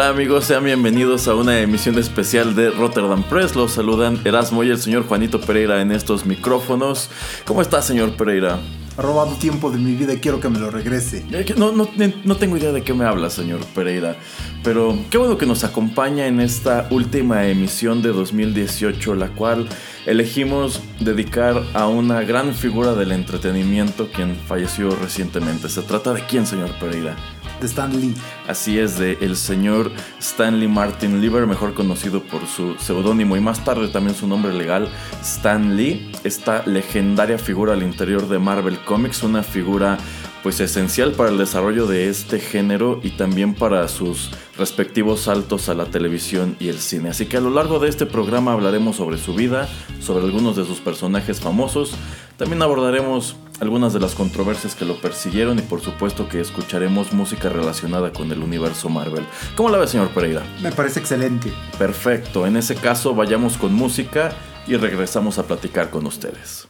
Hola amigos, sean bienvenidos a una emisión especial de Rotterdam Press. Los saludan Erasmo y el señor Juanito Pereira en estos micrófonos. ¿Cómo está, señor Pereira? Ha robado tiempo de mi vida y quiero que me lo regrese. No, no, no tengo idea de qué me habla, señor Pereira. Pero qué bueno que nos acompaña en esta última emisión de 2018, la cual elegimos dedicar a una gran figura del entretenimiento quien falleció recientemente. ¿Se trata de quién, señor Pereira? De Stan Lee. Así es, de el señor Stanley Martin Lieber, mejor conocido por su seudónimo y más tarde también su nombre legal, Stan Lee, esta legendaria figura al interior de Marvel Comics, una figura pues esencial para el desarrollo de este género y también para sus respectivos saltos a la televisión y el cine. Así que a lo largo de este programa hablaremos sobre su vida, sobre algunos de sus personajes famosos, también abordaremos algunas de las controversias que lo persiguieron y por supuesto que escucharemos música relacionada con el universo Marvel. ¿Cómo la ve, señor Pereira? Me parece excelente. Perfecto, en ese caso vayamos con música y regresamos a platicar con ustedes.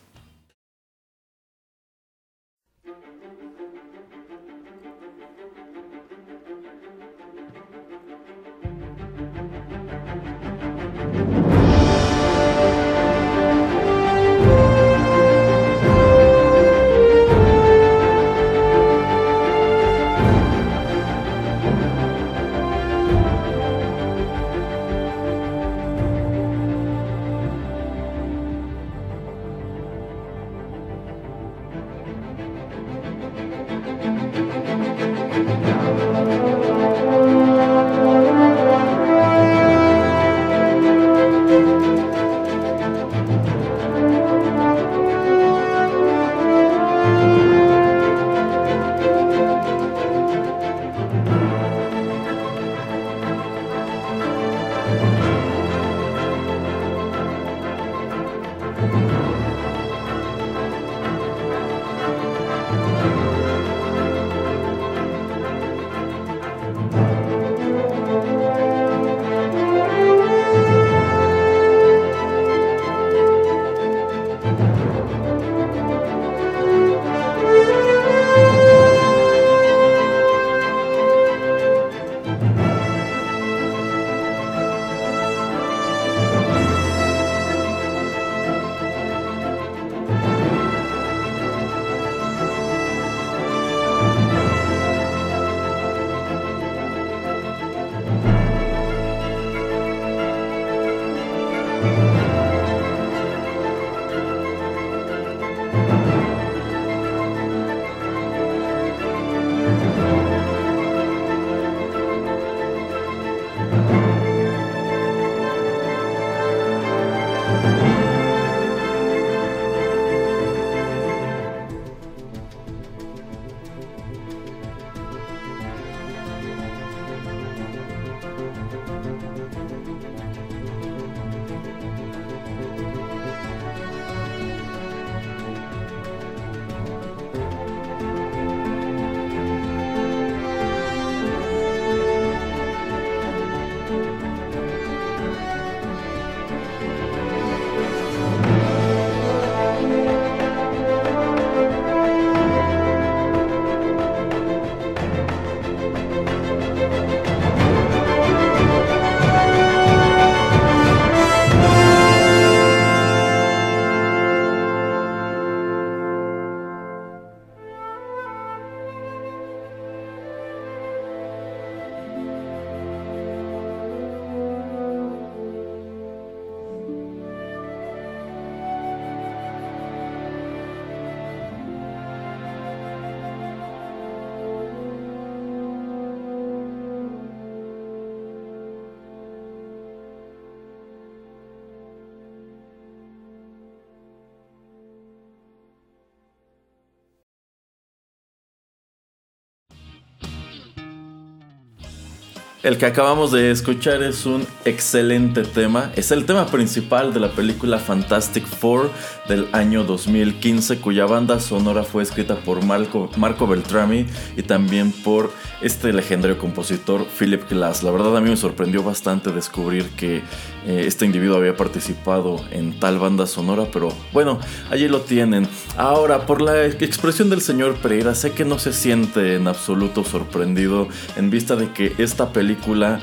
El que acabamos de escuchar es un excelente tema. Es el tema principal de la película Fantastic Four del año 2015, cuya banda sonora fue escrita por Marco, Beltrami y también por este legendario compositor Philip Glass. La verdad a mí me sorprendió bastante descubrir que eh, este individuo había participado en tal banda sonora, pero bueno, allí lo tienen. Ahora, por la expresión del señor Pereira, sé que no se siente en absoluto sorprendido en vista de que esta película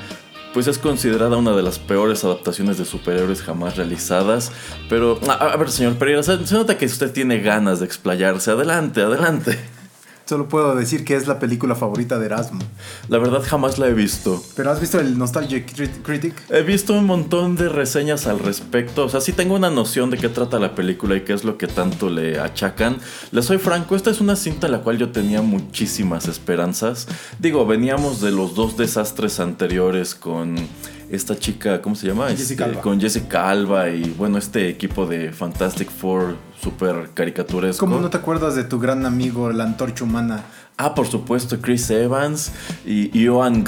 pues es considerada una de las peores adaptaciones de superhéroes jamás realizadas. Pero, a, ver, señor Pereira, se, nota que usted tiene ganas de explayarse. Adelante, adelante. Solo puedo decir que es la película favorita de Erasmo. La verdad jamás la he visto. ¿Pero has visto el Nostalgia Critic? He visto un montón de reseñas al respecto. O sea, sí tengo una noción de qué trata la película y qué es lo que tanto le achacan. Le soy franco, esta es una cinta en la cual yo tenía muchísimas esperanzas. Digo, veníamos de los dos desastres anteriores con esta chica, ¿cómo se llama? Jessica este, Con Jessica Alba y bueno, este equipo de Fantastic Four super caricaturesco. ¿Cómo no te acuerdas de tu gran amigo, la antorcha humana? Ah, por supuesto, Chris Evans y Johan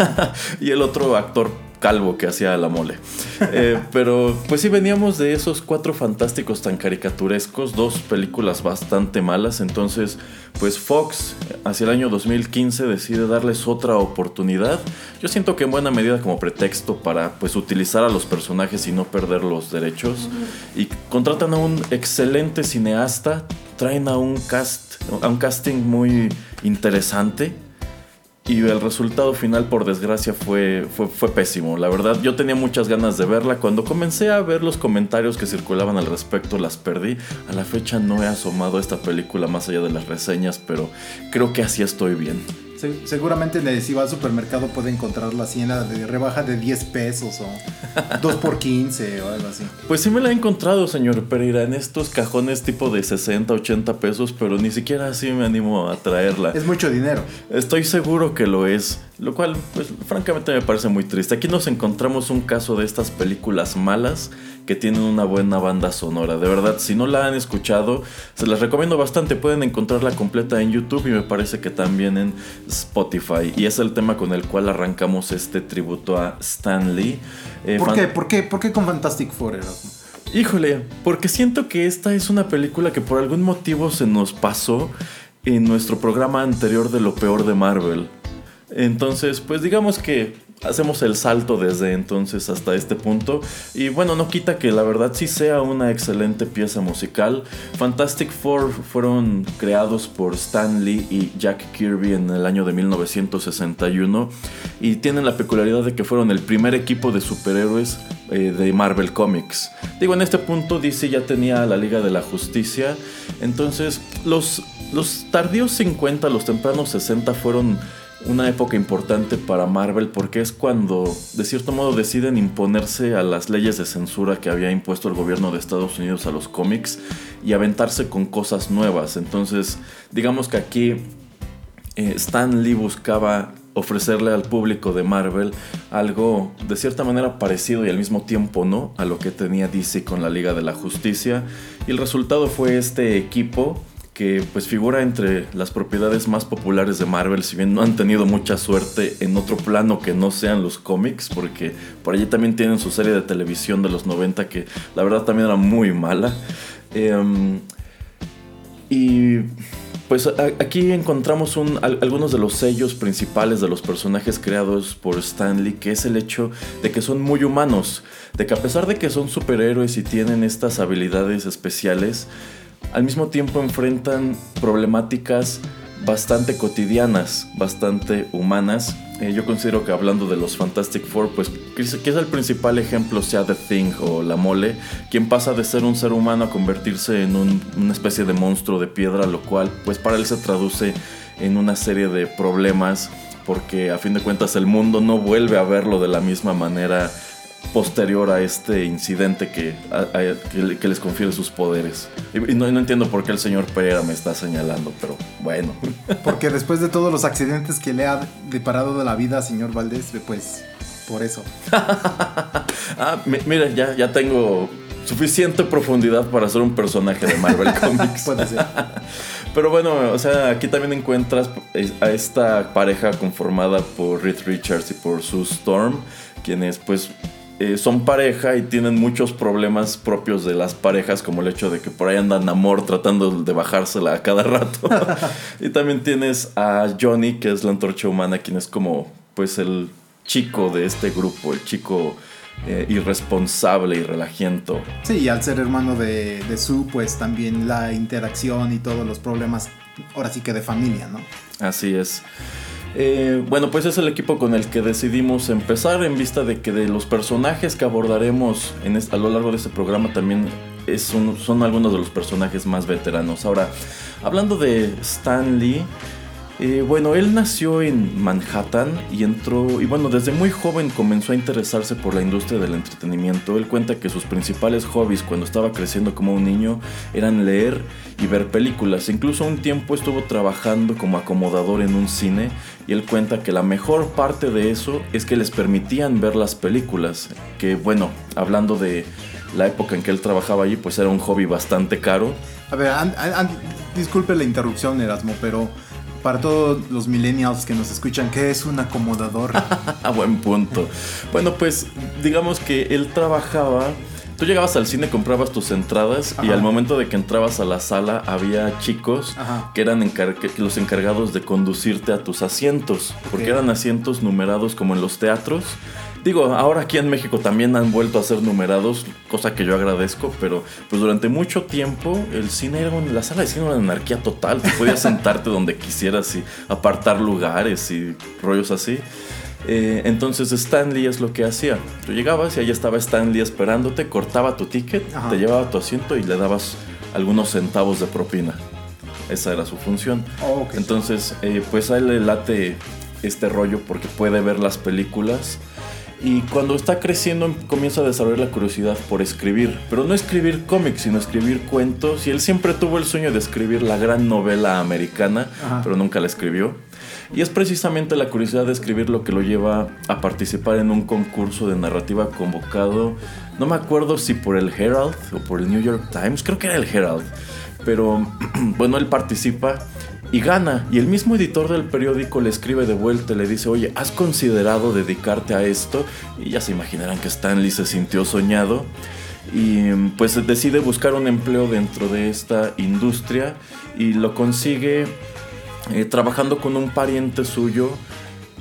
y el otro actor calvo que hacía la mole. Eh, pero pues sí, veníamos de esos cuatro fantásticos tan caricaturescos, dos películas bastante malas, entonces pues Fox hacia el año 2015 decide darles otra oportunidad. Yo siento que en buena medida como pretexto para pues utilizar a los personajes y no perder los derechos. Y contratan a un excelente cineasta, traen a un cast, a un casting muy interesante y el resultado final, por desgracia, fue, fue, pésimo. La verdad, yo tenía muchas ganas de verla. Cuando comencé a ver los comentarios que circulaban al respecto, las perdí. A la fecha no he asomado esta película más allá de las reseñas, pero creo que así estoy bien seguramente si va al supermercado puede encontrarla así en la de rebaja de 10 pesos o 2 por 15 o algo así. Pues sí me la he encontrado, señor Pereira, en estos cajones tipo de 60, 80 pesos, pero ni siquiera así me animo a traerla. Es mucho dinero. Estoy seguro que lo es, lo cual, pues francamente me parece muy triste. Aquí nos encontramos un caso de estas películas malas que tienen una buena banda sonora. De verdad, si no la han escuchado, se las recomiendo bastante. Pueden encontrarla completa en YouTube y me parece que también en Spotify. Y es el tema con el cual arrancamos este tributo a Stan Lee. Eh, ¿Por, qué? ¿Por, qué? ¿Por qué con Fantastic Four? Híjole, porque siento que esta es una película que por algún motivo se nos pasó en nuestro programa anterior de lo peor de Marvel. Entonces, pues digamos que hacemos el salto desde entonces hasta este punto. Y bueno, no quita que la verdad sí sea una excelente pieza musical. Fantastic Four fueron creados por Stan Lee y Jack Kirby en el año de 1961 y tienen la peculiaridad de que fueron el primer equipo de superhéroes eh, de Marvel Comics. Digo, en este punto DC ya tenía la Liga de la Justicia, entonces los, los tardíos 50, los tempranos 60 fueron una época importante para Marvel porque es cuando de cierto modo deciden imponerse a las leyes de censura que había impuesto el gobierno de Estados Unidos a los cómics y aventarse con cosas nuevas. Entonces, digamos que aquí eh, Stan Lee buscaba ofrecerle al público de Marvel algo de cierta manera parecido y al mismo tiempo no a lo que tenía DC con la Liga de la Justicia y el resultado fue este equipo que pues figura entre las propiedades más populares de Marvel, si bien no han tenido mucha suerte en otro plano que no sean los cómics, porque por allí también tienen su serie de televisión de los 90 que la verdad también era muy mala. Em, y pues aquí encontramos algunos de los sellos principales de los personajes creados por Stanley, que es el hecho de que son muy humanos, de que a pesar de que son superhéroes y tienen estas habilidades especiales, al mismo tiempo enfrentan problemáticas bastante cotidianas, bastante humanas. Eh, yo considero que hablando de los Fantastic Four, pues quizá el principal ejemplo sea The Thing o La Mole, quien pasa de ser un ser humano a convertirse en una especie de monstruo de piedra, lo cual pues para él se traduce en una serie de problemas porque a fin de cuentas el mundo no vuelve a verlo de la misma manera posterior a este incidente que, que, les confiere sus poderes. Y, no, entiendo por qué el señor Pereira me está señalando, pero bueno. Porque después de todos los accidentes que le ha deparado de la vida, señor Valdés, pues por eso. ah, mira, ya, ya tengo suficiente profundidad para ser un personaje de Marvel Comics. Puede ser. Pero bueno, o sea, aquí también encuentras a esta pareja conformada por Reed Richards y por Sue Storm, quienes pues eh, son pareja y tienen muchos problemas propios de las parejas, como el hecho de que por ahí andan amor tratando de bajársela a cada rato. y también tienes a Johnny, que es la antorcha humana, quien es como pues el chico de este grupo, el chico eh, irresponsable y relajiento. Sí, y al ser hermano de, de Sue, pues también la interacción y todos los problemas, ahora sí que de familia, ¿no? Así es. Eh, bueno, pues es el equipo con el que decidimos empezar en vista de que de los personajes que abordaremos a lo largo de este programa también son algunos de los personajes más veteranos. Ahora, hablando de Stan Lee, eh, bueno, él nació en Manhattan y entró, y bueno, desde muy joven comenzó a interesarse por la industria del entretenimiento. Él cuenta que sus principales hobbies cuando estaba creciendo como un niño eran leer y ver películas. Incluso un tiempo estuvo trabajando como acomodador en un cine y él cuenta que la mejor parte de eso es que les permitían ver las películas. Que bueno, hablando de la época en que él trabajaba allí, pues era un hobby bastante caro. A ver, disculpe la interrupción, Erasmo, pero para todos los millennials que nos escuchan, ¿qué es un acomodador? A buen punto. Bueno, pues digamos que él trabajaba. Tú llegabas al cine, comprabas tus entradas y al momento de que entrabas a la sala había chicos que eran los encargados de conducirte a tus asientos, porque eran asientos numerados como en los teatros Digo, ahora aquí en México también han vuelto a ser numerados, cosa que yo agradezco, pero pues durante mucho tiempo el cine era la sala de cine era una anarquía total. Tú podías sentarte donde quisieras y apartar lugares y rollos así. Eh, entonces Stanley es lo que hacía. Tú llegabas y ahí estaba Stanley esperándote, cortaba tu ticket, te llevaba tu asiento y le dabas algunos centavos de propina. Esa era su función. Entonces, eh, pues a él le late este rollo porque puede ver las películas y cuando está creciendo comienza a desarrollar la curiosidad por escribir, pero no escribir cómics, sino escribir cuentos. Y él siempre tuvo el sueño de escribir la gran novela americana, pero nunca la escribió. Y es precisamente la curiosidad de escribir lo que lo lleva a participar en un concurso de narrativa convocado, no me acuerdo si por el Herald o por el New York Times, creo que era el Herald. Pero bueno, él participa y gana. Y el mismo editor del periódico le escribe de vuelta y le dice, oye, ¿has considerado dedicarte a esto? Y ya se imaginarán que Stanley se sintió soñado y pues decide buscar un empleo dentro de esta industria y lo consigue eh, trabajando con un pariente suyo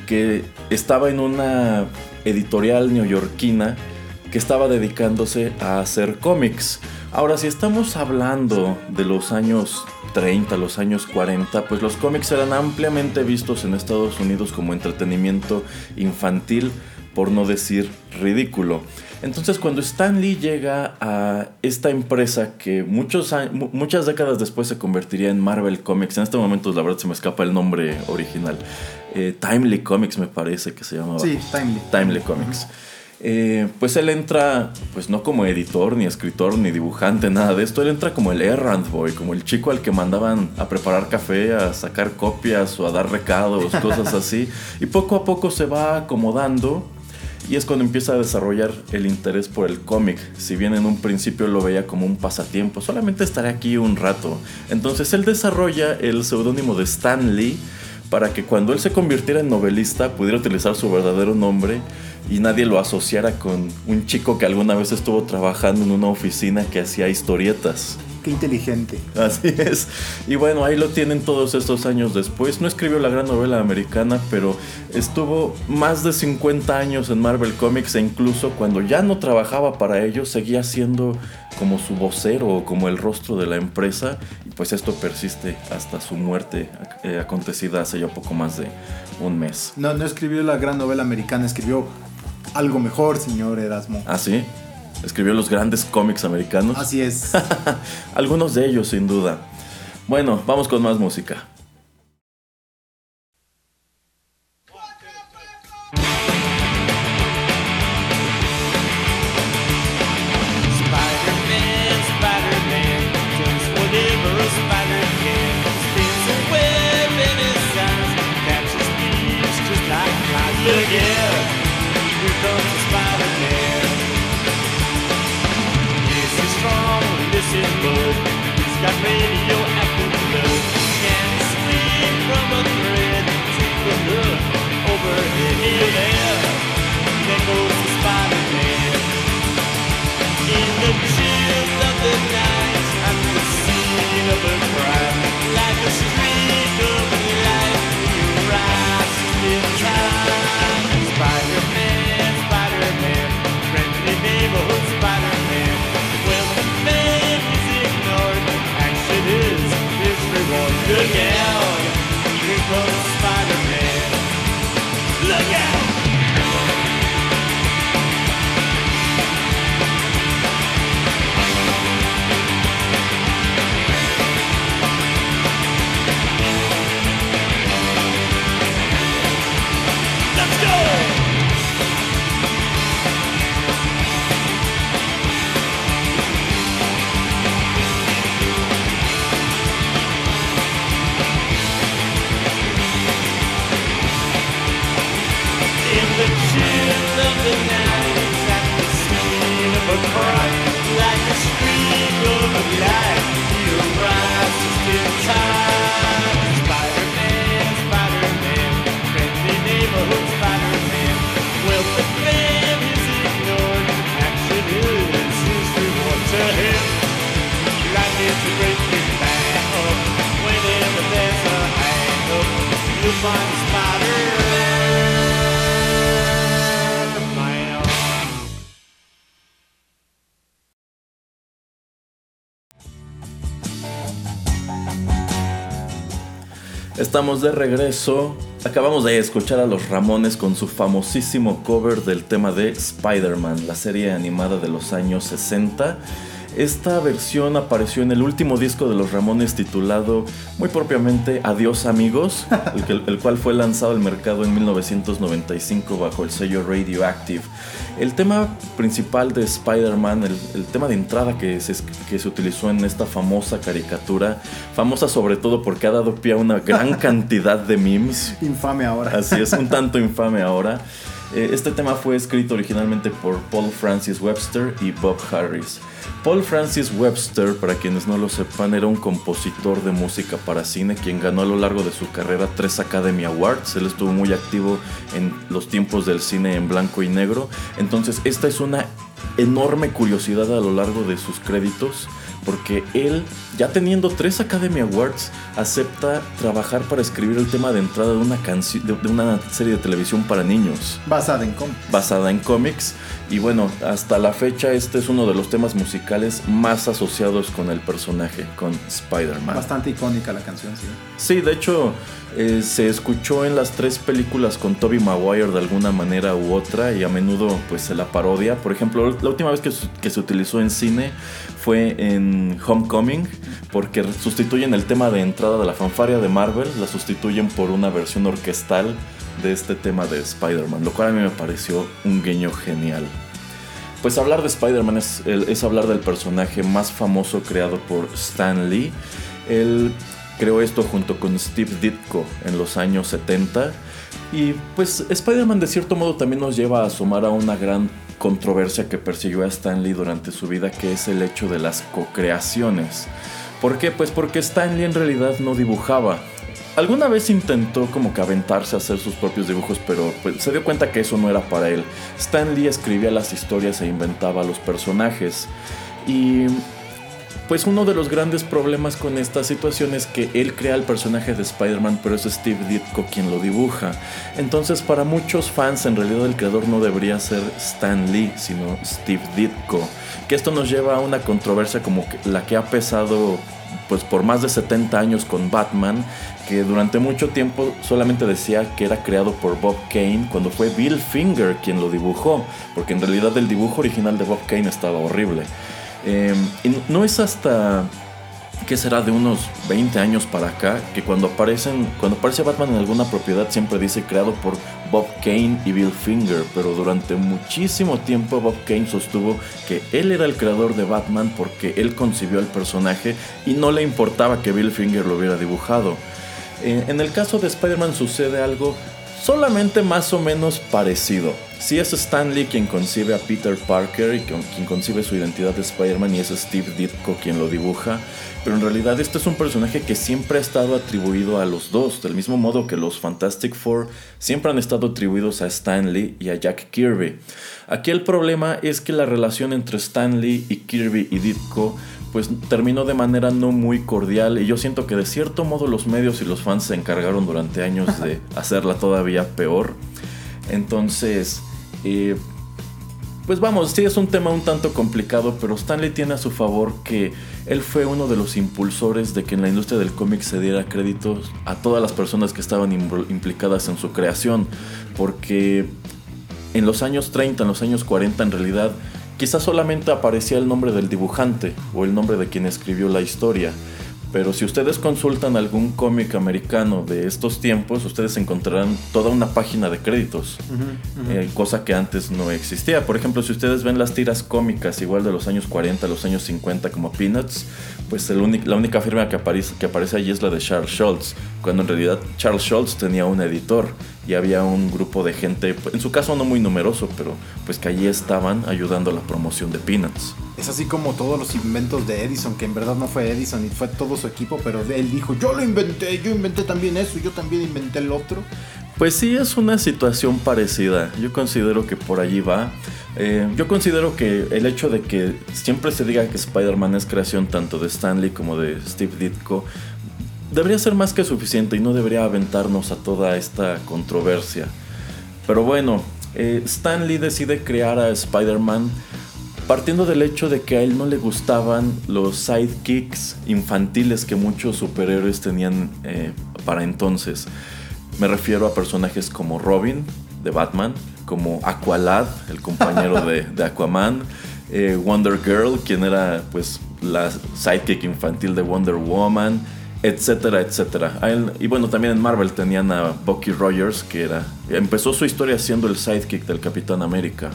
que estaba en una editorial neoyorquina que estaba dedicándose a hacer cómics. Ahora, si estamos hablando de los años 30, los años 40, pues los cómics eran ampliamente vistos en Estados Unidos como entretenimiento infantil, por no decir ridículo. Entonces cuando Stan Lee llega a esta empresa que muchos muchas décadas después se convertiría en Marvel Comics, en este momento la verdad se me escapa el nombre original, eh, Timely Comics me parece que se llamaba. Sí, Timely. Timely Comics. Eh, pues él entra, pues no como editor, ni escritor, ni dibujante, nada de esto. Él entra como el errand boy, como el chico al que mandaban a preparar café, a sacar copias o a dar recados, cosas así. Y poco a poco se va acomodando. Y es cuando empieza a desarrollar el interés por el cómic. Si bien en un principio lo veía como un pasatiempo, solamente estaré aquí un rato. Entonces él desarrolla el seudónimo de Stan Lee para que cuando él se convirtiera en novelista pudiera utilizar su verdadero nombre y nadie lo asociara con un chico que alguna vez estuvo trabajando en una oficina que hacía historietas. Qué inteligente. Así es. Y bueno, ahí lo tienen todos estos años después. No escribió la gran novela americana, pero estuvo más de 50 años en Marvel Comics e incluso cuando ya no trabajaba para ellos, seguía siendo como su vocero o como el rostro de la empresa. Y pues esto persiste hasta su muerte eh, acontecida hace ya poco más de un mes. No, no escribió la gran novela americana, escribió algo mejor, señor Erasmo. ¿Ah, sí? Escribió los grandes cómics americanos. Así es. Algunos de ellos, sin duda. Bueno, vamos con más música. De regreso. Acabamos de escuchar a los Ramones con su famosísimo cover del tema de Spider-Man, la serie animada de los años 60. Esta versión apareció en el último disco de los Ramones titulado muy propiamente Adiós amigos, el, cual fue lanzado al mercado en 1995 bajo el sello Radioactive. El tema principal de Spider-Man, el, tema de entrada que se, que se utilizó en esta famosa caricatura, famosa sobre todo porque ha dado pie a una gran cantidad de memes. Infame ahora. Así es, un tanto infame ahora. Eh, este tema fue escrito originalmente por Paul Francis Webster y Bob Harris. Paul Francis Webster, para quienes no lo sepan, era un compositor de música para cine quien ganó a lo largo de su carrera tres Academy Awards. Él estuvo muy activo en los tiempos del cine en blanco y negro. Entonces, esta es una enorme curiosidad a lo largo de sus créditos porque él, ya teniendo tres Academy Awards, acepta trabajar para escribir el tema de entrada de una, de una serie de televisión para niños. Basada en cómics. Basada en cómics. Y bueno, hasta la fecha este es uno de los temas musicales más asociados con el personaje, con Spider-Man. Bastante icónica la canción, sí. Sí, de hecho eh, se escuchó en las tres películas con Toby Maguire de alguna manera u otra y a menudo pues se la parodia. Por ejemplo, la última vez que, que se utilizó en cine fue en Homecoming porque sustituyen el tema de entrada de la fanfaria de Marvel, la sustituyen por una versión orquestal de este tema de Spider-Man, lo cual a mí me pareció un guiño genial. Pues hablar de Spider-Man es, es, hablar del personaje más famoso creado por Stan Lee. Él creó esto junto con Steve Ditko en los años 70. Y pues Spider-Man de cierto modo también nos lleva a sumar a una gran controversia que persiguió a Stan Lee durante su vida, que es el hecho de las co-creaciones. ¿Por qué? Pues porque Stan Lee en realidad no dibujaba, Alguna vez intentó como que aventarse a hacer sus propios dibujos, pero pues, se dio cuenta que eso no era para él. Stan Lee escribía las historias e inventaba los personajes. Y pues uno de los grandes problemas con esta situación es que él crea el personaje de Spider-Man, pero es Steve Ditko quien lo dibuja. Entonces para muchos fans en realidad el creador no debería ser Stan Lee, sino Steve Ditko. Que esto nos lleva a una controversia como la que ha pesado pues por más de 70 años con Batman, que durante mucho tiempo solamente decía que era creado por Bob Kane cuando fue Bill Finger quien lo dibujó, porque en realidad el dibujo original de Bob Kane estaba horrible. Em, y no es hasta que será de unos 20 años para acá, que cuando aparecen, cuando aparece Batman en alguna propiedad siempre dice creado por Bob Kane y Bill Finger, pero durante muchísimo tiempo Bob Kane sostuvo que él era el creador de Batman porque él concibió el personaje y no le importaba que Bill Finger lo hubiera dibujado. Eh, en el caso de Spider-Man sucede algo solamente más o menos parecido. Si es Stan Lee quien concibe a Peter Parker y quien concibe su identidad de Spider-Man y es Steve Ditko quien lo dibuja, pero en realidad este es un personaje que siempre ha estado atribuido a los dos, del mismo modo que los Fantastic Four siempre han estado atribuidos a Stan Lee y a Jack Kirby. Aquí el problema es que la relación entre Stan Lee y Kirby y Ditko pues terminó de manera no muy cordial. Y yo siento que de cierto modo los medios y los fans se encargaron durante años de hacerla todavía peor. Entonces, eh, pues vamos, sí es un tema un tanto complicado, pero Stanley tiene a su favor que él fue uno de los impulsores de que en la industria del cómic se diera créditos a todas las personas que estaban implicadas en su creación, porque en los años 30, en los años 40 en realidad quizás solamente aparecía el nombre del dibujante o el nombre de quien escribió la historia pero si ustedes consultan algún cómic americano de estos tiempos, ustedes encontrarán toda una página de créditos, eh, cosa que antes no existía. Por ejemplo, si ustedes ven las tiras cómicas igual de los años 40, los años 50 como Peanuts, pues la única firma que aparece, que aparece allí es la de Charles Schultz, cuando en realidad Charles Schultz tenía un editor y había un grupo de gente, en su caso no muy numeroso, pero pues que allí estaban ayudando a la promoción de Peanuts. Es así como todos los inventos de Edison, que en verdad no fue Edison y fue todo su equipo, pero él dijo, yo lo inventé, yo inventé también eso, yo también inventé el otro. Pues sí, es una situación parecida. Yo considero que por allí va. Eh, yo considero que el hecho de que siempre se diga que Spider-Man es creación tanto de Stanley como de Steve Ditko debería ser más que suficiente y no debería aventarnos a toda esta controversia. Pero bueno, eh, Stan Lee decide crear a Spider-Man partiendo del hecho de que a él no le gustaban los sidekicks infantiles que muchos superhéroes tenían eh, para entonces. Me refiero a personajes como Robin de Batman, como Aqualad, el compañero de, Aquaman, eh, Wonder Girl, quien era pues la sidekick infantil de Wonder Woman, etcétera, etcétera. Y bueno, también en Marvel tenían a Bucky Rogers, que era empezó su historia siendo el sidekick del Capitán América.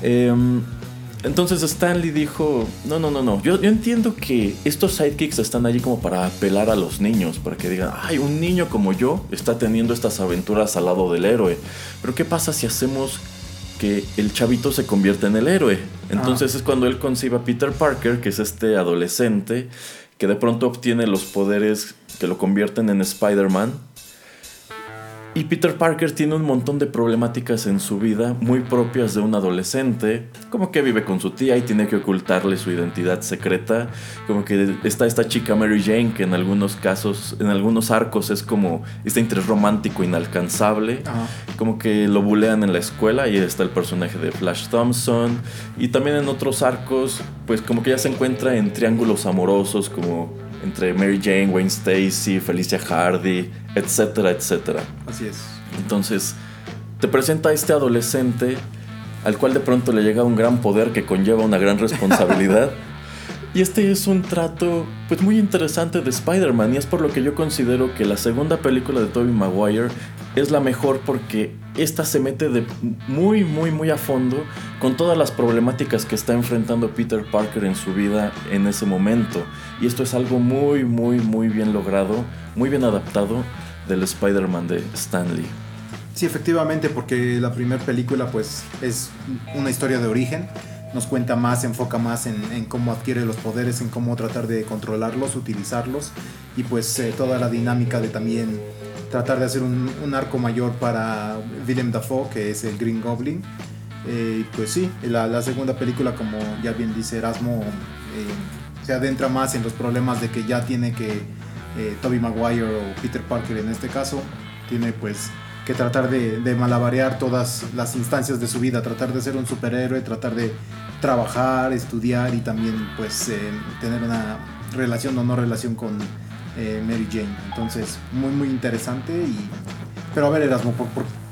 Em, entonces Stanley dijo, no, no, no, no, yo, yo, entiendo que estos sidekicks están allí como para apelar a los niños, para que digan, ay, un niño como yo está teniendo estas aventuras al lado del héroe, pero ¿qué pasa si hacemos que el chavito se convierta en el héroe? Entonces es cuando él concibe a Peter Parker, que es este adolescente, que de pronto obtiene los poderes que lo convierten en Spider-Man y Peter Parker tiene un montón de problemáticas en su vida muy propias de un adolescente, como que vive con su tía y tiene que ocultarle su identidad secreta, como que está esta chica Mary Jane que en algunos casos, en algunos arcos es como este interés romántico inalcanzable, como que lo bulean en la escuela y está el personaje de Flash Thompson. Y también en otros arcos pues como que ya se encuentra en triángulos amorosos como entre Mary Jane, Wayne Stacy, Felicia Hardy, etcétera, etcétera. Así es. Entonces, te presenta a este adolescente al cual de pronto le llega un gran poder que conlleva una gran responsabilidad. y este es un trato pues muy interesante de Spider-Man y es por lo que yo considero que la segunda película de Tobey Maguire es la mejor porque esta se mete de muy, muy, muy a fondo con todas las problemáticas que está enfrentando Peter Parker en su vida en ese momento. Y esto es algo muy, muy, muy bien logrado, muy bien adaptado del Spider-Man de Stanley. Sí, efectivamente, porque la primera película pues es una historia de origen, nos cuenta más, enfoca más en, cómo adquiere los poderes, en cómo tratar de controlarlos, utilizarlos y pues eh, toda la dinámica de también tratar de hacer un, arco mayor para Willem Dafoe, que es el Green Goblin. Eh, pues sí, la, segunda película, como ya bien dice Erasmo, eh, se adentra más en los problemas de que ya tiene que eh, Toby Maguire o Peter Parker en este caso, tiene pues que tratar de, de, malabarear todas las instancias de su vida, tratar de ser un superhéroe, tratar de trabajar, estudiar y también pues tener una relación o no relación con eh, Mary Jane. Entonces, muy, muy interesante. Y... Pero a ver, Erasmo, ¿por,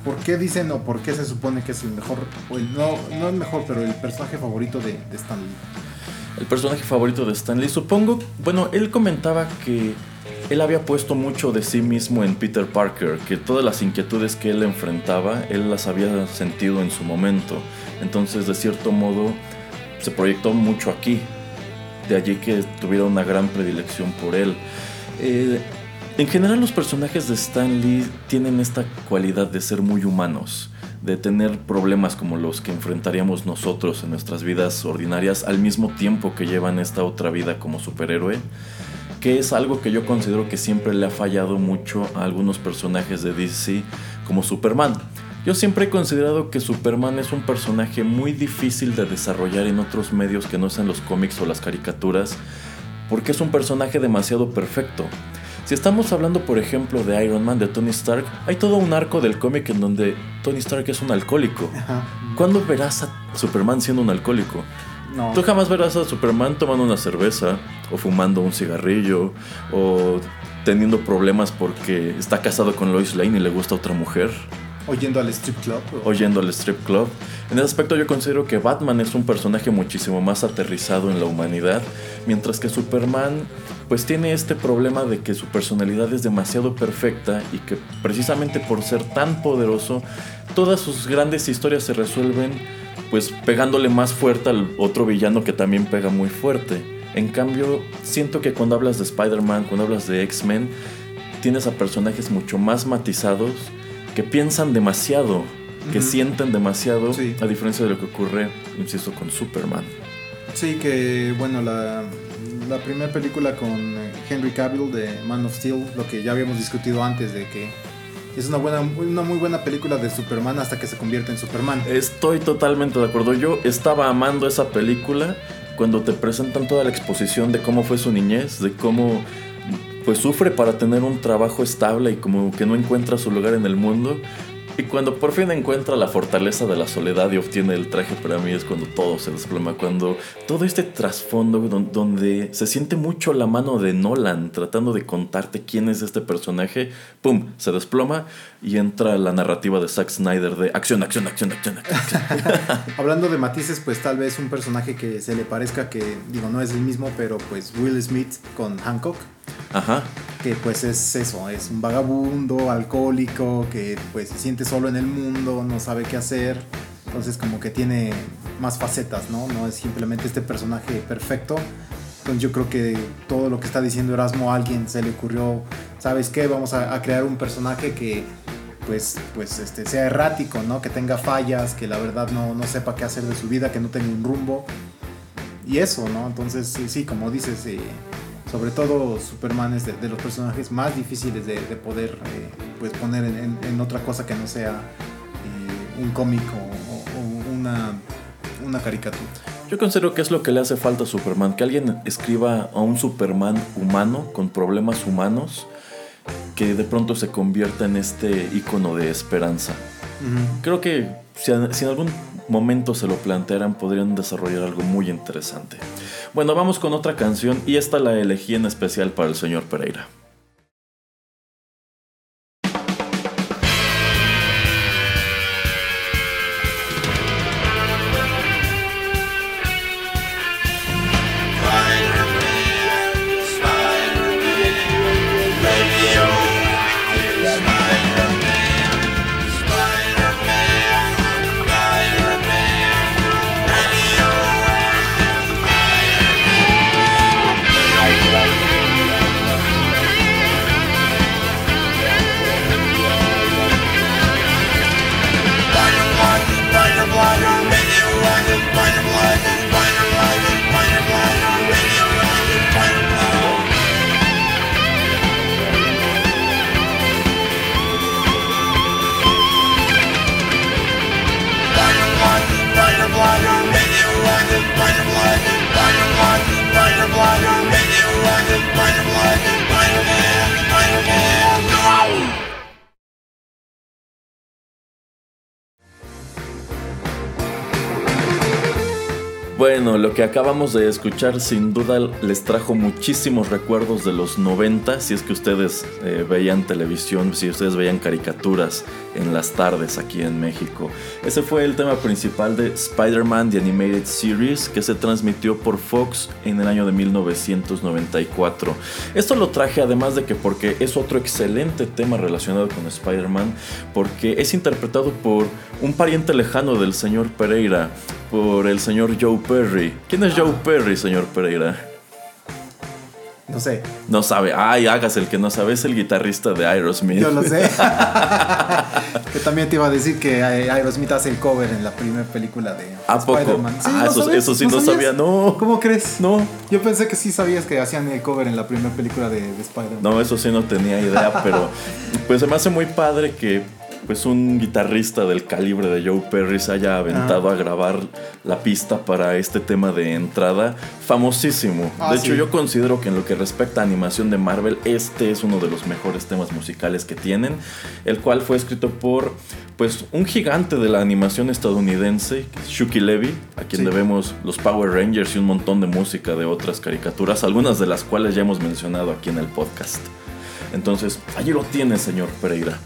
por, qué dicen o por qué se supone que es el mejor, o no, no el mejor, pero el personaje favorito de Stanley? El personaje favorito de Stanley, supongo, bueno, él comentaba que él había puesto mucho de sí mismo en Peter Parker, que todas las inquietudes que él enfrentaba, él las había sentido en su momento. Entonces, de cierto modo, se proyectó mucho aquí. De allí que tuviera una gran predilección por él. Eh, en general los personajes de Stan Lee tienen esta cualidad de ser muy humanos, de tener problemas como los que enfrentaríamos nosotros en nuestras vidas ordinarias al mismo tiempo que llevan esta otra vida como superhéroe, que es algo que yo considero que siempre le ha fallado mucho a algunos personajes de DC como Superman. Yo siempre he considerado que Superman es un personaje muy difícil de desarrollar en otros medios que no sean los cómics o las caricaturas, porque es un personaje demasiado perfecto. Si estamos hablando, por ejemplo, de Iron Man, de Tony Stark, hay todo un arco del cómic en donde Tony Stark es un alcohólico. ¿Cuándo verás a Superman siendo un alcohólico? No. Tú jamás verás a Superman tomando una cerveza, o fumando un cigarrillo, o teniendo problemas porque está casado con Lois Lane y le gusta otra mujer. Oyendo al strip club. Oyendo al strip club. En ese aspecto yo considero que Batman es un personaje muchísimo más aterrizado en la humanidad, mientras que Superman pues tiene este problema de que su personalidad es demasiado perfecta y que precisamente por ser tan poderoso, todas sus grandes historias se resuelven pues pegándole más fuerte al otro villano que también pega muy fuerte. En cambio, siento que cuando hablas de Spider-Man, cuando hablas de X-Men, tienes a personajes mucho más matizados que piensan demasiado, que sienten demasiado, a diferencia de lo que ocurre, insisto, con Superman. Sí, que bueno, la, la primera película con Henry Cavill de Man of Steel, lo que ya habíamos discutido antes de que es una buena una muy buena película de Superman hasta que se convierte en Superman. Estoy totalmente de acuerdo. Yo estaba amando esa película cuando te presentan toda la exposición de cómo fue su niñez, de cómo pues sufre para tener un trabajo estable y como que no encuentra su lugar en el mundo. Y cuando por fin encuentra la fortaleza de la soledad y obtiene el traje, para mí es cuando todo se desploma. Cuando todo este trasfondo donde se siente mucho la mano de Nolan tratando de contarte quién es este personaje, ¡pum! Se desploma y entra la narrativa de Zack Snyder de acción, acción, acción, acción, acción. Hablando de matices, pues tal vez un personaje que se le parezca que, digo, no es el mismo, pero pues Will Smith con Hancock. Ajá. Que pues es eso, es un vagabundo, alcohólico, que pues se siente solo en el mundo, no sabe qué hacer. Entonces como que tiene más facetas, ¿no? No es simplemente este personaje perfecto. Entonces yo creo que todo lo que está diciendo Erasmo a alguien se le ocurrió, ¿sabes qué? Vamos a, crear un personaje que pues, pues este, sea errático, ¿no? Que tenga fallas, que la verdad no, no sepa qué hacer de su vida, que no tenga un rumbo. Y eso, ¿no? Entonces sí, sí como dices, eh, sobre todo Superman es de, los personajes más difíciles de, poder eh, pues poner en, otra cosa que no sea eh, un cómic o, una, una, caricatura. Yo considero que es lo que le hace falta a Superman, que alguien escriba a un Superman humano, con problemas humanos, que de pronto se convierta en este icono de esperanza. Creo que si, si en algún momento se lo plantearan, podrían desarrollar algo muy interesante. Bueno, vamos con otra canción y esta la elegí en especial para el señor Pereira. Que acabamos de escuchar sin duda les trajo muchísimos recuerdos de los 90, si es que ustedes eh, veían televisión, si ustedes veían caricaturas en las tardes aquí en México. Ese fue el tema principal de Spider-Man The Animated Series que se transmitió por Fox en el año de 1994. Esto lo traje además de que porque es otro excelente tema relacionado con Spider-Man, porque es interpretado por un pariente lejano del señor Pereira, por el señor Joe Perry. ¿Quién es Joe Perry, señor Pereira? No sé. No sabe. Ay, hagas el que no sabe. Es el guitarrista de Aerosmith. Yo lo sé. que también te iba a decir que Aerosmith hace el cover en la primera película de Spider-Man. ah, eso, sí no, sabía. No. ¿Cómo crees? No. Yo pensé que sí sabías que hacían el cover en la primera película de, de Spider-Man. No, eso sí no tenía idea, pero pues se me hace muy padre que pues un guitarrista del calibre de Joe Perry se haya aventado a grabar la pista para este tema de entrada famosísimo. Ah, de hecho, yo considero que en lo que respecta a animación de Marvel, este es uno de los mejores temas musicales que tienen, el cual fue escrito por pues un gigante de la animación estadounidense, Shuki Levy, a quien debemos los Power Rangers y un montón de música de otras caricaturas, algunas de las cuales ya hemos mencionado aquí en el podcast. Entonces, allí lo tiene, señor Pereira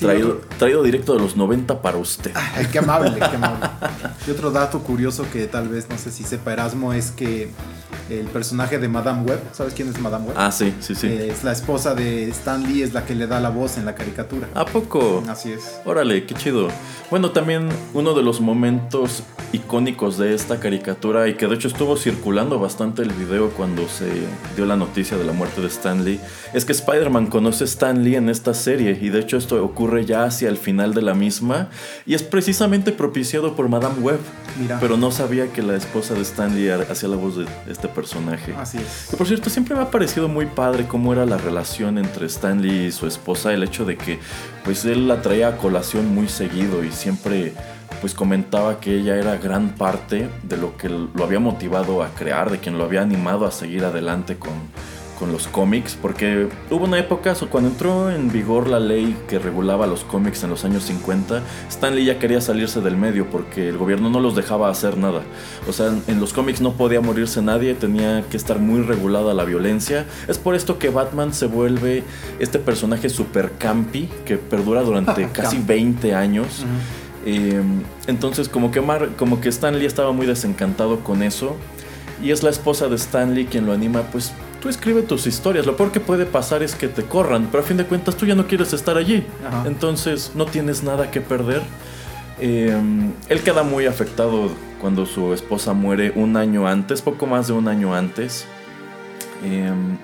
traído, directo de los 90 para usted. Ay, qué amable, qué amable. y otro dato curioso que tal vez no sé si sepa Erasmo es que el personaje de Madame Web, ¿sabes quién es Madame Web? Ah, sí, sí, sí. Eh, es la esposa de Stan Lee, es la que le da la voz en la caricatura. ¿A poco? Así es. Órale, qué chido. Bueno, también uno de los momentos icónicos de esta caricatura y que de hecho estuvo circulando bastante el video cuando se dio la noticia de la muerte de Stan Lee, es que Spider-Man conoce a Stan Lee en esta serie y de hecho esto ocurre ya hacia el final de la misma y es precisamente propiciado por Madame Web. Mira. Pero no sabía que la esposa de Stan Lee hacía la voz de este personaje. Así es. Que por cierto, siempre me ha parecido muy padre cómo era la relación entre Stan Lee y su esposa, el hecho de que pues él la traía a colación muy seguido y siempre pues comentaba que ella era gran parte de lo que lo había motivado a crear, de quien lo había animado a seguir adelante con, con los cómics, porque hubo una época cuando entró en vigor la ley que regulaba los cómics en los años 50, Stanley ya quería salirse del medio porque el gobierno no los dejaba hacer nada. O sea, en los cómics no podía morirse nadie, tenía que estar muy regulada la violencia. Es por esto que Batman se vuelve este personaje super campi que perdura durante casi 20 años. Em, entonces como que, Mar, como que Stanley estaba muy desencantado con eso y es la esposa de Stanley quien lo anima, pues tú escribe tus historias. Lo peor que puede pasar es que te corran, pero a fin de cuentas tú ya no quieres estar allí. Entonces no tienes nada que perder. Em, él queda muy afectado cuando su esposa muere un año antes, poco más de un año antes. Em,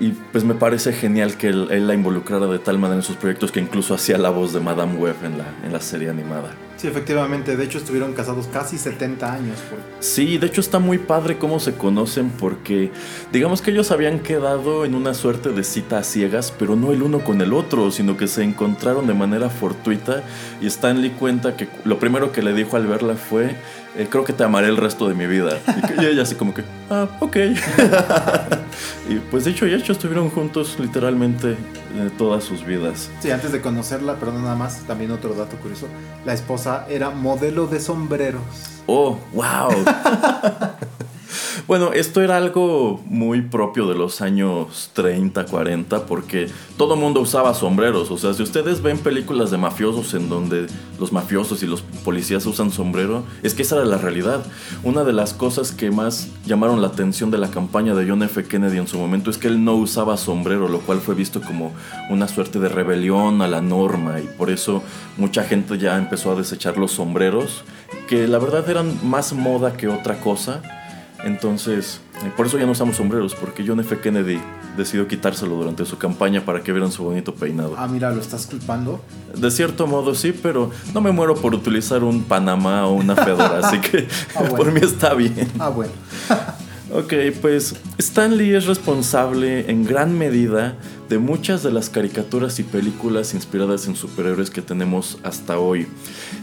y pues me parece genial que él, la involucrara de tal manera en sus proyectos que incluso hacía la voz de Madame Web en la, en la serie animada. Sí, efectivamente. De hecho, estuvieron casados casi 70 años. Sí, de hecho está muy padre cómo se conocen porque digamos que ellos habían quedado en una suerte de cita a ciegas, pero no el uno con el otro, sino que se encontraron de manera fortuita y Stanley cuenta que lo primero que le dijo al verla fue, eh, creo que te amaré el resto de mi vida. Y, ella así como que, ah, ok. y pues dicho y hecho, estuvieron juntos literalmente eh, todas sus vidas. Sí, antes de conocerla, perdón nada más, también otro dato curioso, la esposa era modelo de sombreros. Oh, wow. Bueno, esto era algo muy propio de los años 30, 40, porque todo mundo usaba sombreros. O sea, si ustedes ven películas de mafiosos en donde los mafiosos y los policías usan sombrero, es que esa era la realidad. Una de las cosas que más llamaron la atención de la campaña de John F. Kennedy en su momento es que él no usaba sombrero, lo cual fue visto como una suerte de rebelión a la norma y por eso mucha gente ya empezó a desechar los sombreros, que la verdad eran más moda que otra cosa entonces, eh, por eso ya no usamos sombreros, porque John F. Kennedy decidió quitárselo durante su campaña para que vieran su bonito peinado. Ah, mira, ¿lo estás culpando? De cierto modo sí, pero no me muero por utilizar un Panamá o una Fedora, así que ah, por mí está bien. Ah, bueno. ok, pues Stanley es responsable en gran medida de muchas de las caricaturas y películas inspiradas en superhéroes que tenemos hasta hoy.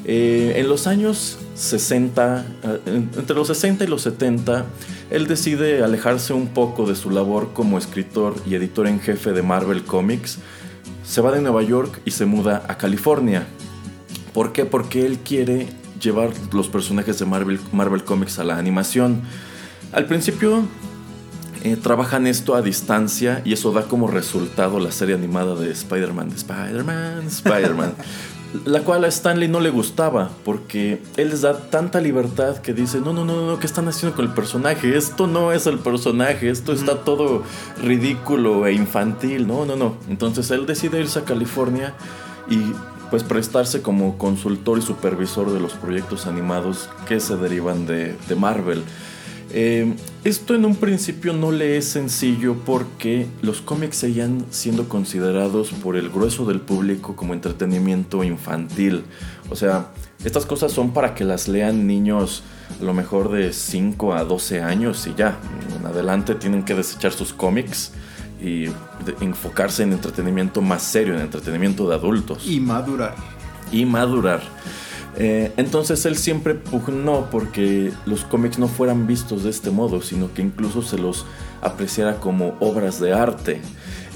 Eh, en los años 60, eh, entre los 60 y los 70, él decide alejarse un poco de su labor como escritor y editor en jefe de Marvel Comics. Se va de Nueva York y se muda a California. ¿Por qué? Porque él quiere llevar los personajes de Marvel, Marvel Comics a la animación. Al principio eh, trabajan esto a distancia y eso da como resultado la serie animada de Spider-Man, Spider-Man, Spider-Man. La cual a Stanley no le gustaba porque él les da tanta libertad que dice, no, no, no, no, ¿qué están haciendo con el personaje? Esto no es el personaje, esto está todo ridículo e infantil, no, no, no. Entonces él decide irse a California y pues prestarse como consultor y supervisor de los proyectos animados que se derivan de, de Marvel. Eh, esto en un principio no le es sencillo porque los cómics seguían siendo considerados por el grueso del público como entretenimiento infantil. O sea, estas cosas son para que las lean niños a lo mejor de 5 a 12 años y ya, en adelante tienen que desechar sus cómics y enfocarse en entretenimiento más serio, en entretenimiento de adultos. Y madurar. Y madurar. Eh, entonces él siempre pugnó porque los cómics no fueran vistos de este modo, sino que incluso se los apreciara como obras de arte.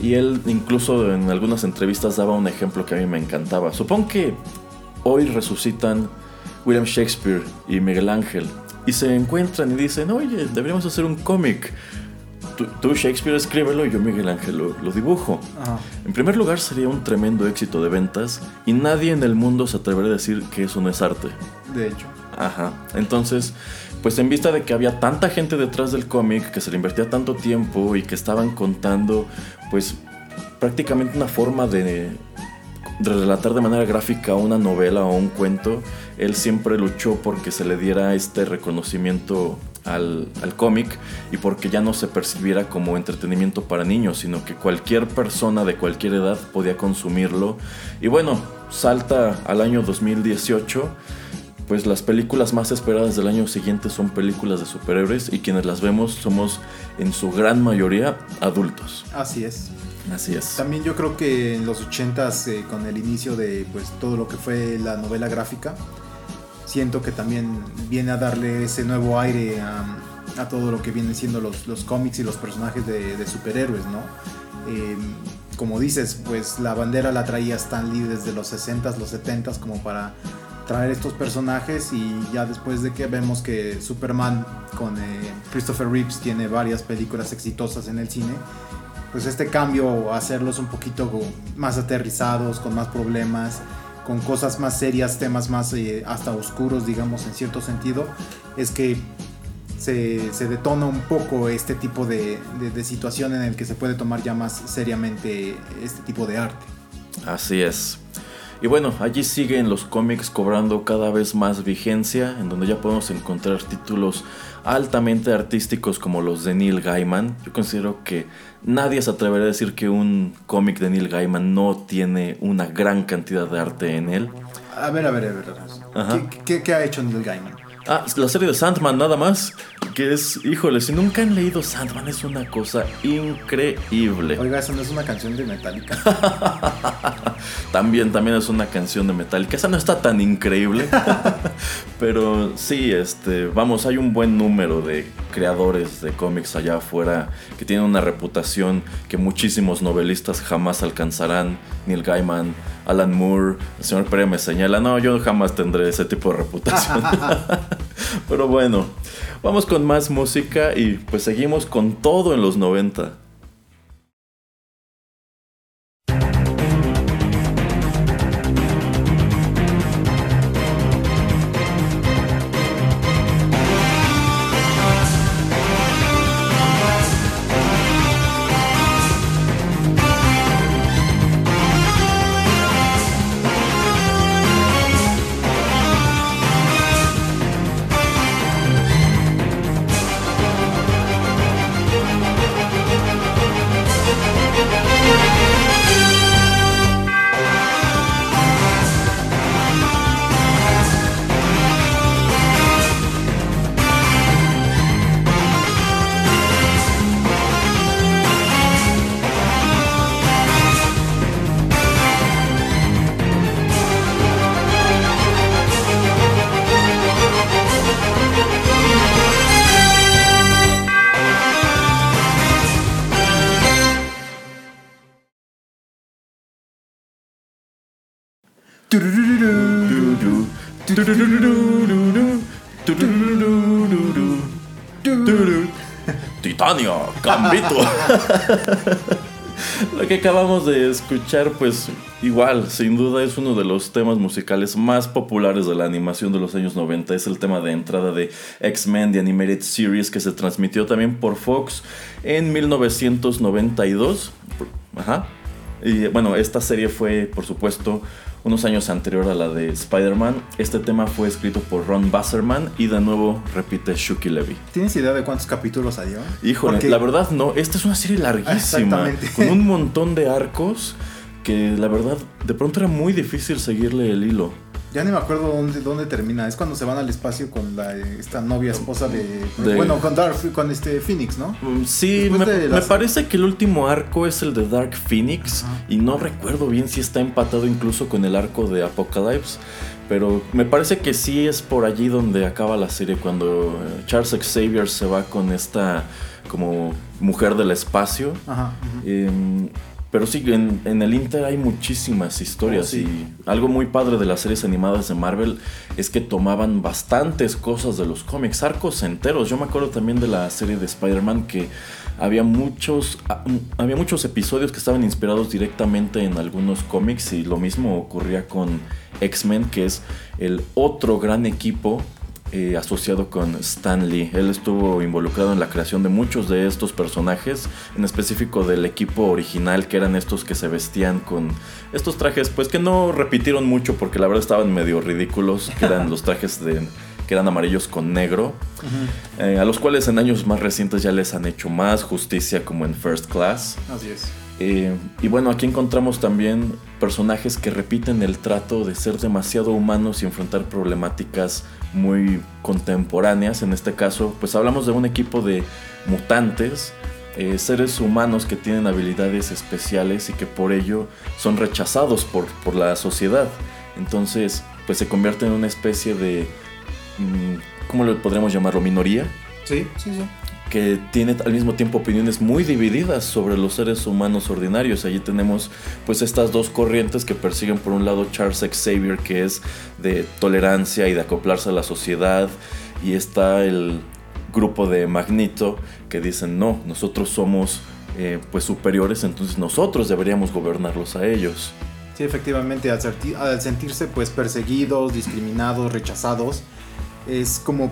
Y él incluso en algunas entrevistas daba un ejemplo que a mí me encantaba. Supongo que hoy resucitan William Shakespeare y Miguel Ángel y se encuentran y dicen, oye, deberíamos hacer un cómic tú, Shakespeare escríbelo y yo Miguel Ángel lo, dibujo. En primer lugar sería un tremendo éxito de ventas y nadie en el mundo se atrevería a decir que eso no es arte. De hecho. Ajá. Entonces, pues en vista de que había tanta gente detrás del cómic, que se le invertía tanto tiempo y que estaban contando, pues prácticamente una forma de, de relatar de manera gráfica una novela o un cuento, él siempre luchó porque se le diera este reconocimiento al, cómic y porque ya no se percibiera como entretenimiento para niños, sino que cualquier persona de cualquier edad podía consumirlo. Y bueno, salta al año 2018 pues las películas más esperadas del año siguiente son películas de superhéroes y quienes las vemos somos en su gran mayoría adultos. Así es. Así es. También yo creo que en los 80s, eh, con el inicio de pues, todo lo que fue la novela gráfica, siento que también viene a darle ese nuevo aire a, a todo lo que vienen siendo los, los cómics y los personajes de, de superhéroes, ¿no? Eh, como dices, pues la bandera la traía Stan Lee desde los 60s, los 70s, como para traer estos personajes y ya después de que vemos que Superman con eh, Christopher Reeves tiene varias películas exitosas en el cine, pues este cambio, hacerlos un poquito más aterrizados, con más problemas, con cosas más serias, temas más eh, hasta oscuros, digamos, en cierto sentido, es que se, se detona un poco este tipo de, de, de situación en el que se puede tomar ya más seriamente este tipo de arte. Así es. Y bueno, allí siguen los cómics cobrando cada vez más vigencia, en donde ya podemos encontrar títulos altamente artísticos como los de Neil Gaiman. Yo considero que nadie se atrevería a decir que un cómic de Neil Gaiman no tiene una gran cantidad de arte en él. A ver, a ver, a ver. A ver. ¿Qué, qué, qué ha hecho Neil Gaiman? Ah, la serie de Sandman nada más. Que es, híjole, si nunca han leído Sandman es una cosa increíble. Oiga, eso no es una canción de Metallica. también, también es una canción de Metallica. Esa no está tan increíble. pero sí, este, vamos, hay un buen número de creadores de cómics allá afuera que tienen una reputación que muchísimos novelistas jamás alcanzarán. Neil Gaiman, Alan Moore, el señor Pérez me señala, no, yo jamás tendré ese tipo de reputación. Pero bueno, vamos con más música y pues seguimos con todo en los 90. Titania, Gambito. Lo que acabamos de escuchar, pues igual, sin duda es uno de los temas musicales más populares de la animación de los años 90. Es el tema de entrada de X-Men The Animated Series que se transmitió también por Fox en 1992. Ajá. Y bueno, esta serie fue, por supuesto, unos años anterior a la de Spider-Man. Este tema fue escrito por Ron Wasserman y de nuevo repite Shuki Levy. ¿Tienes idea de cuántos capítulos hay? Híjole, Porque... la verdad no. Esta es una serie larguísima. Con un montón de arcos que la verdad de pronto era muy difícil seguirle el hilo. Ya ni me acuerdo dónde, dónde termina. Es cuando se van al espacio con la, esta novia esposa de, de... Bueno, con Dark, con este Phoenix, ¿no? Sí, me, de las... me, parece que el último arco es el de Dark Phoenix. Y no recuerdo bien si está empatado incluso con el arco de Apocalypse. Pero me parece que sí es por allí donde acaba la serie. Cuando Charles Xavier se va con esta como mujer del espacio. Ajá, eh, pero sí, en, en, el Inter hay muchísimas historias oh, sí. y algo muy padre de las series animadas de Marvel es que tomaban bastantes cosas de los cómics, arcos enteros. Yo me acuerdo también de la serie de Spider-Man que había muchos, había muchos episodios que estaban inspirados directamente en algunos cómics y lo mismo ocurría con X-Men, que es el otro gran equipo eh, asociado con Stan Lee. Él estuvo involucrado en la creación de muchos de estos personajes, en específico del equipo original, que eran estos que se vestían con estos trajes, pues que no repitieron mucho porque la verdad estaban medio ridículos, que eran los trajes de que eran amarillos con negro, uh -huh. eh, a los cuales en años más recientes ya les han hecho más justicia como en First Class. Así es. Eh, y bueno, aquí encontramos también personajes que repiten el trato de ser demasiado humanos y enfrentar problemáticas muy contemporáneas. En este caso, pues hablamos de un equipo de mutantes, eh, seres humanos que tienen habilidades especiales y que por ello son rechazados por, por la sociedad. Entonces, pues se convierte en una especie de... ¿Cómo le podríamos llamarlo? ¿Minoría? Sí, sí, sí que tiene al mismo tiempo opiniones muy divididas sobre los seres humanos ordinarios. Allí tenemos pues estas dos corrientes que persiguen por un lado Charles Xavier que es de tolerancia y de acoplarse a la sociedad y está el grupo de Magneto que dicen no, nosotros somos eh, pues superiores, entonces nosotros deberíamos gobernarlos a ellos. Sí, efectivamente, al, sentirse pues perseguidos, discriminados, rechazados, es como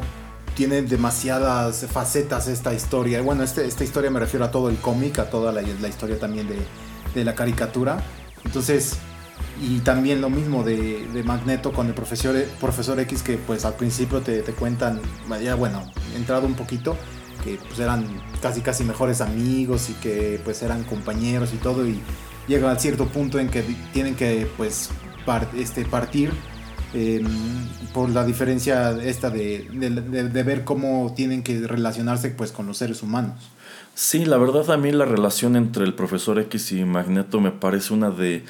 tiene demasiadas facetas esta historia. Bueno, este, esta historia me refiero a todo el cómic, a toda la, historia también de, la caricatura. Entonces, y también lo mismo de, Magneto con el profesor, profesor X que pues al principio te, cuentan, ya bueno, entrado un poquito, que pues eran casi casi mejores amigos y que pues eran compañeros y todo y llega a cierto punto en que tienen que pues este, partir Em, por la diferencia esta de, ver cómo tienen que relacionarse pues con los seres humanos. Sí, la verdad a mí la relación entre el profesor X y Magneto me parece una de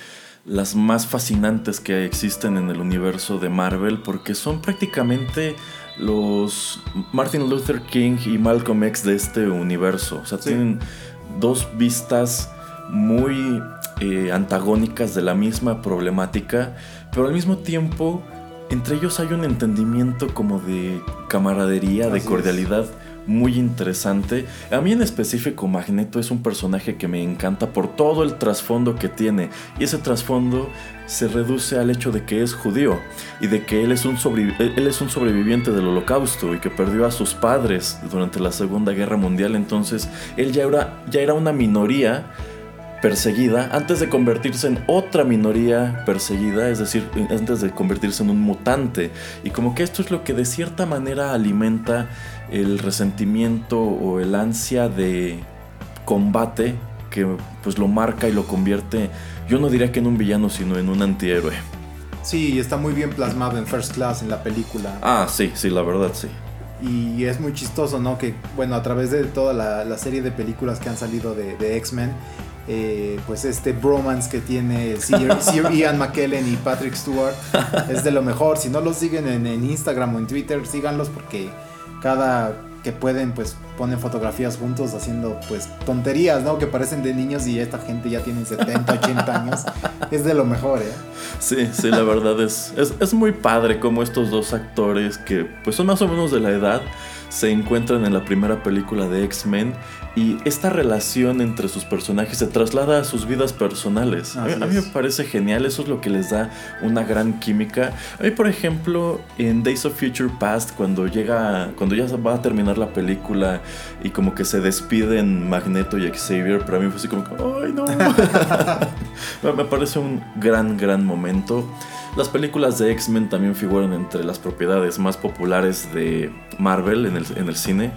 las más fascinantes que existen en el universo de Marvel porque son prácticamente los Martin Luther King y Malcolm X de este universo. O sea, tienen dos vistas muy eh, antagónicas de la misma problemática pero al mismo tiempo entre ellos hay un entendimiento como de camaradería, de cordialidad. Muy interesante. A mí en específico Magneto es un personaje que me encanta por todo el trasfondo que tiene. Y ese trasfondo se reduce al hecho de que es judío y de que él es un, él es un sobreviviente del holocausto y que perdió a sus padres durante la Segunda Guerra Mundial. Entonces él ya era, ya era una minoría perseguida antes de convertirse en otra minoría perseguida, es decir, antes de convertirse en un mutante. Y como que esto es lo que de cierta manera alimenta el resentimiento o el ansia de combate que pues lo marca y lo convierte, yo no diría que en un villano, sino en un antihéroe. Sí, está muy bien plasmado en First Class en la película. Ah, sí, sí, la verdad, sí. Y es muy chistoso, ¿no? Que, bueno, a través de toda la, serie de películas que han salido de, de X-Men, eh, pues este bromance que tiene Sir, Ian McKellen y Patrick Stewart es de lo mejor. Si no los siguen en, Instagram o en Twitter, síganlos porque cada que pueden pues ponen fotografías juntos haciendo pues tonterías, ¿no? Que parecen de niños y esta gente ya tiene 70, 80 años. Es de lo mejor, ¿eh? Sí, sí, la verdad es, es, es muy padre como estos dos actores que pues son más o menos de la edad se encuentran en la primera película de X-Men y esta relación entre sus personajes se traslada a sus vidas personales. A mí, me parece genial, eso es lo que les da una gran química. A mí, por ejemplo, en Days of Future Past, cuando llega, cuando ya va a terminar la película y como que se despiden Magneto y Xavier, para mí fue así como, ¡ay no! me parece un gran, gran momento. Las películas de X-Men también figuran entre las propiedades más populares de Marvel en el, en el cine.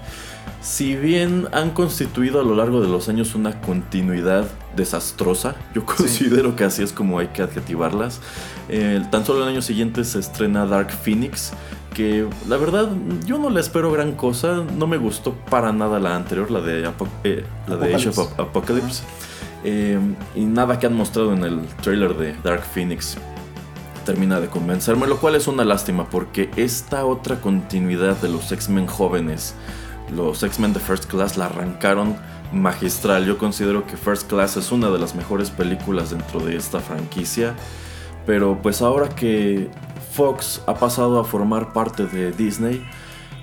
Si bien han constituido a lo largo de los años una continuidad desastrosa, yo considero que así es como hay que adjetivarlas. Eh, tan solo el año siguiente se estrena Dark Phoenix, que la verdad yo no le espero gran cosa, no me gustó para nada la anterior, la de, eh, la de Age of Apocalypse. Eh, y nada que han mostrado en el trailer de Dark Phoenix termina de convencerme, lo cual es una lástima porque esta otra continuidad de los X-Men jóvenes, los X-Men de First Class la arrancaron magistral. Yo considero que First Class es una de las mejores películas dentro de esta franquicia, pero pues ahora que Fox ha pasado a formar parte de Disney,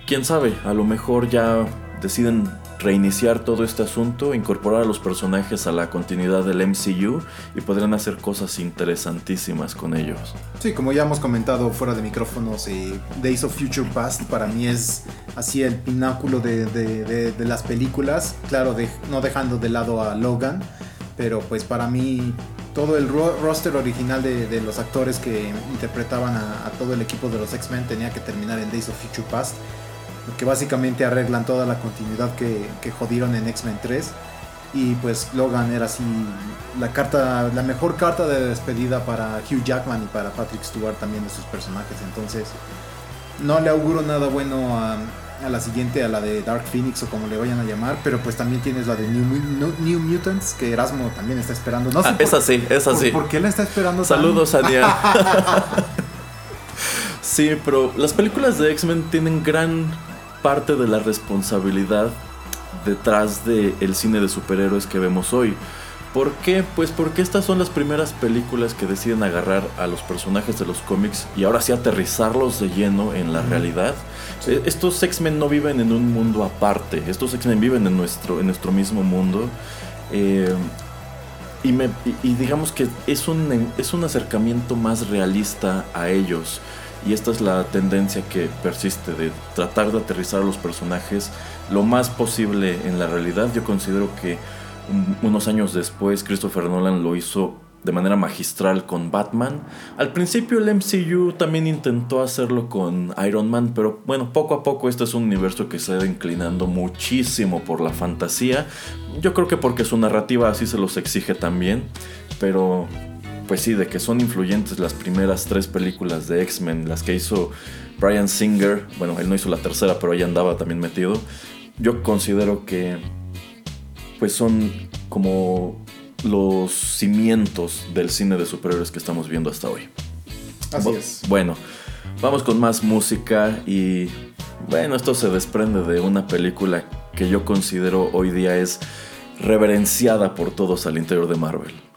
quién sabe, a lo mejor ya deciden reiniciar todo este asunto, incorporar a los personajes a la continuidad del MCU y podrán hacer cosas interesantísimas con ellos. Sí, como ya hemos comentado fuera de micrófonos, eh, Days of Future Past para mí es así el pináculo de, las películas, claro, no dejando de lado a Logan, pero pues para mí todo el roster original de, los actores que interpretaban a todo el equipo de los X-Men tenía que terminar en Days of Future Past que básicamente arreglan toda la continuidad que, que jodieron en X-Men 3 y pues Logan era así la carta la mejor carta de despedida para Hugh Jackman y para Patrick Stewart también de sus personajes. Entonces no le auguro nada bueno a, la siguiente a la de Dark Phoenix o como le vayan a llamar pero pues también tienes la de New, Mutants que Erasmo también está esperando. No sé ah, es así es así ¿por, qué la está esperando saludos a Sí, pero las películas de X-Men tienen gran parte de la responsabilidad detrás del cine de superhéroes que vemos hoy. ¿Por qué? Pues porque estas son las primeras películas que deciden agarrar a los personajes de los cómics y ahora sí aterrizarlos de lleno en la realidad. Eh, estos X-Men no viven en un mundo aparte, estos X-Men viven en nuestro, en nuestro mismo mundo. Eh, y, me, y, digamos que es un, es un acercamiento más realista a ellos. Y esta es la tendencia que persiste de tratar de aterrizar a los personajes lo más posible en la realidad. Yo considero que unos años después Christopher Nolan lo hizo de manera magistral con Batman. Al principio el MCU también intentó hacerlo con Iron Man, pero bueno, poco a poco este es un universo que se ha inclinando muchísimo por la fantasía. Yo creo que porque su narrativa así se los exige también, pero pues sí, de que son influyentes las primeras tres películas de X-Men, las que hizo Brian Singer, bueno, él no hizo la tercera, pero ahí andaba también metido. Yo considero que pues son como los cimientos del cine de superhéroes que estamos viendo hasta hoy. Así es. Bueno, vamos con más música y bueno, esto se desprende de una película que yo considero hoy día es reverenciada por todos al interior de Marvel.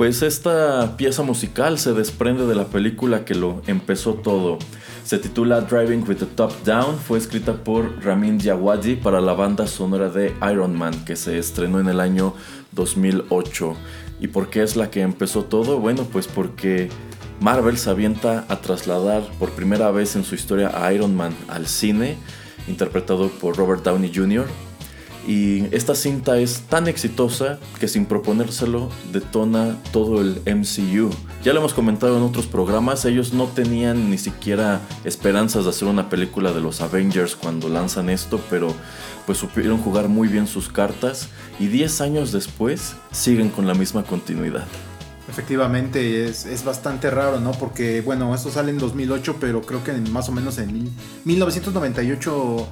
Pues esta pieza musical se desprende de la película que lo empezó todo. Se titula Driving with the Top Down, fue escrita por Ramin Djawadi para la banda sonora de Iron Man que se estrenó en el año 2008. ¿Y por qué es la que empezó todo? Bueno, pues porque Marvel se avienta a trasladar por primera vez en su historia a Iron Man al cine, interpretado por Robert Downey Jr. Y esta cinta es tan exitosa que sin proponérselo detona todo el MCU. Ya lo hemos comentado en otros programas, ellos no tenían ni siquiera esperanzas de hacer una película de los Avengers cuando lanzan esto, pero pues supieron jugar muy bien sus cartas y 10 años después siguen con la misma continuidad. Efectivamente, es, bastante raro, ¿no? Porque, bueno, esto sale en 2008, pero creo que más o menos en 1998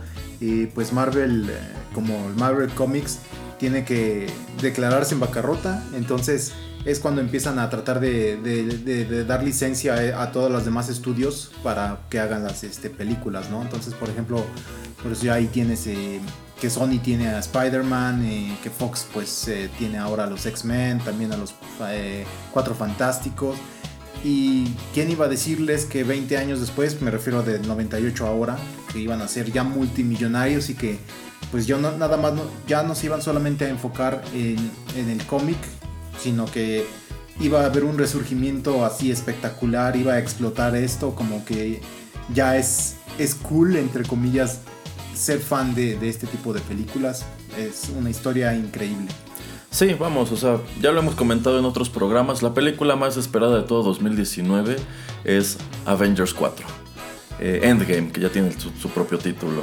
pues Marvel, eh, como Marvel Comics, tiene que declararse en bancarrota. Entonces es cuando empiezan a tratar de, dar licencia a, todos los demás estudios para que hagan las este, películas, ¿no? Entonces, por ejemplo, por eso ya ahí tienes eh, que Sony tiene a Spider-Man, eh, que Fox pues tiene ahora a los X-Men, también a los Cuatro Fantásticos. Y quién iba a decirles que 20 años después, me refiero de 98 ahora, que iban a ser ya multimillonarios y que pues yo no, nada más ya no se iban solamente a enfocar en, el cómic, sino que iba a haber un resurgimiento así espectacular, iba a explotar esto, como que ya es, es cool, entre comillas, ser fan de, de este tipo de películas. Es una historia increíble. Sí, vamos, o sea, ya lo hemos comentado en otros programas, la película más esperada de todo 2019 es Avengers 4. Eh, Endgame, que ya tiene su, propio título.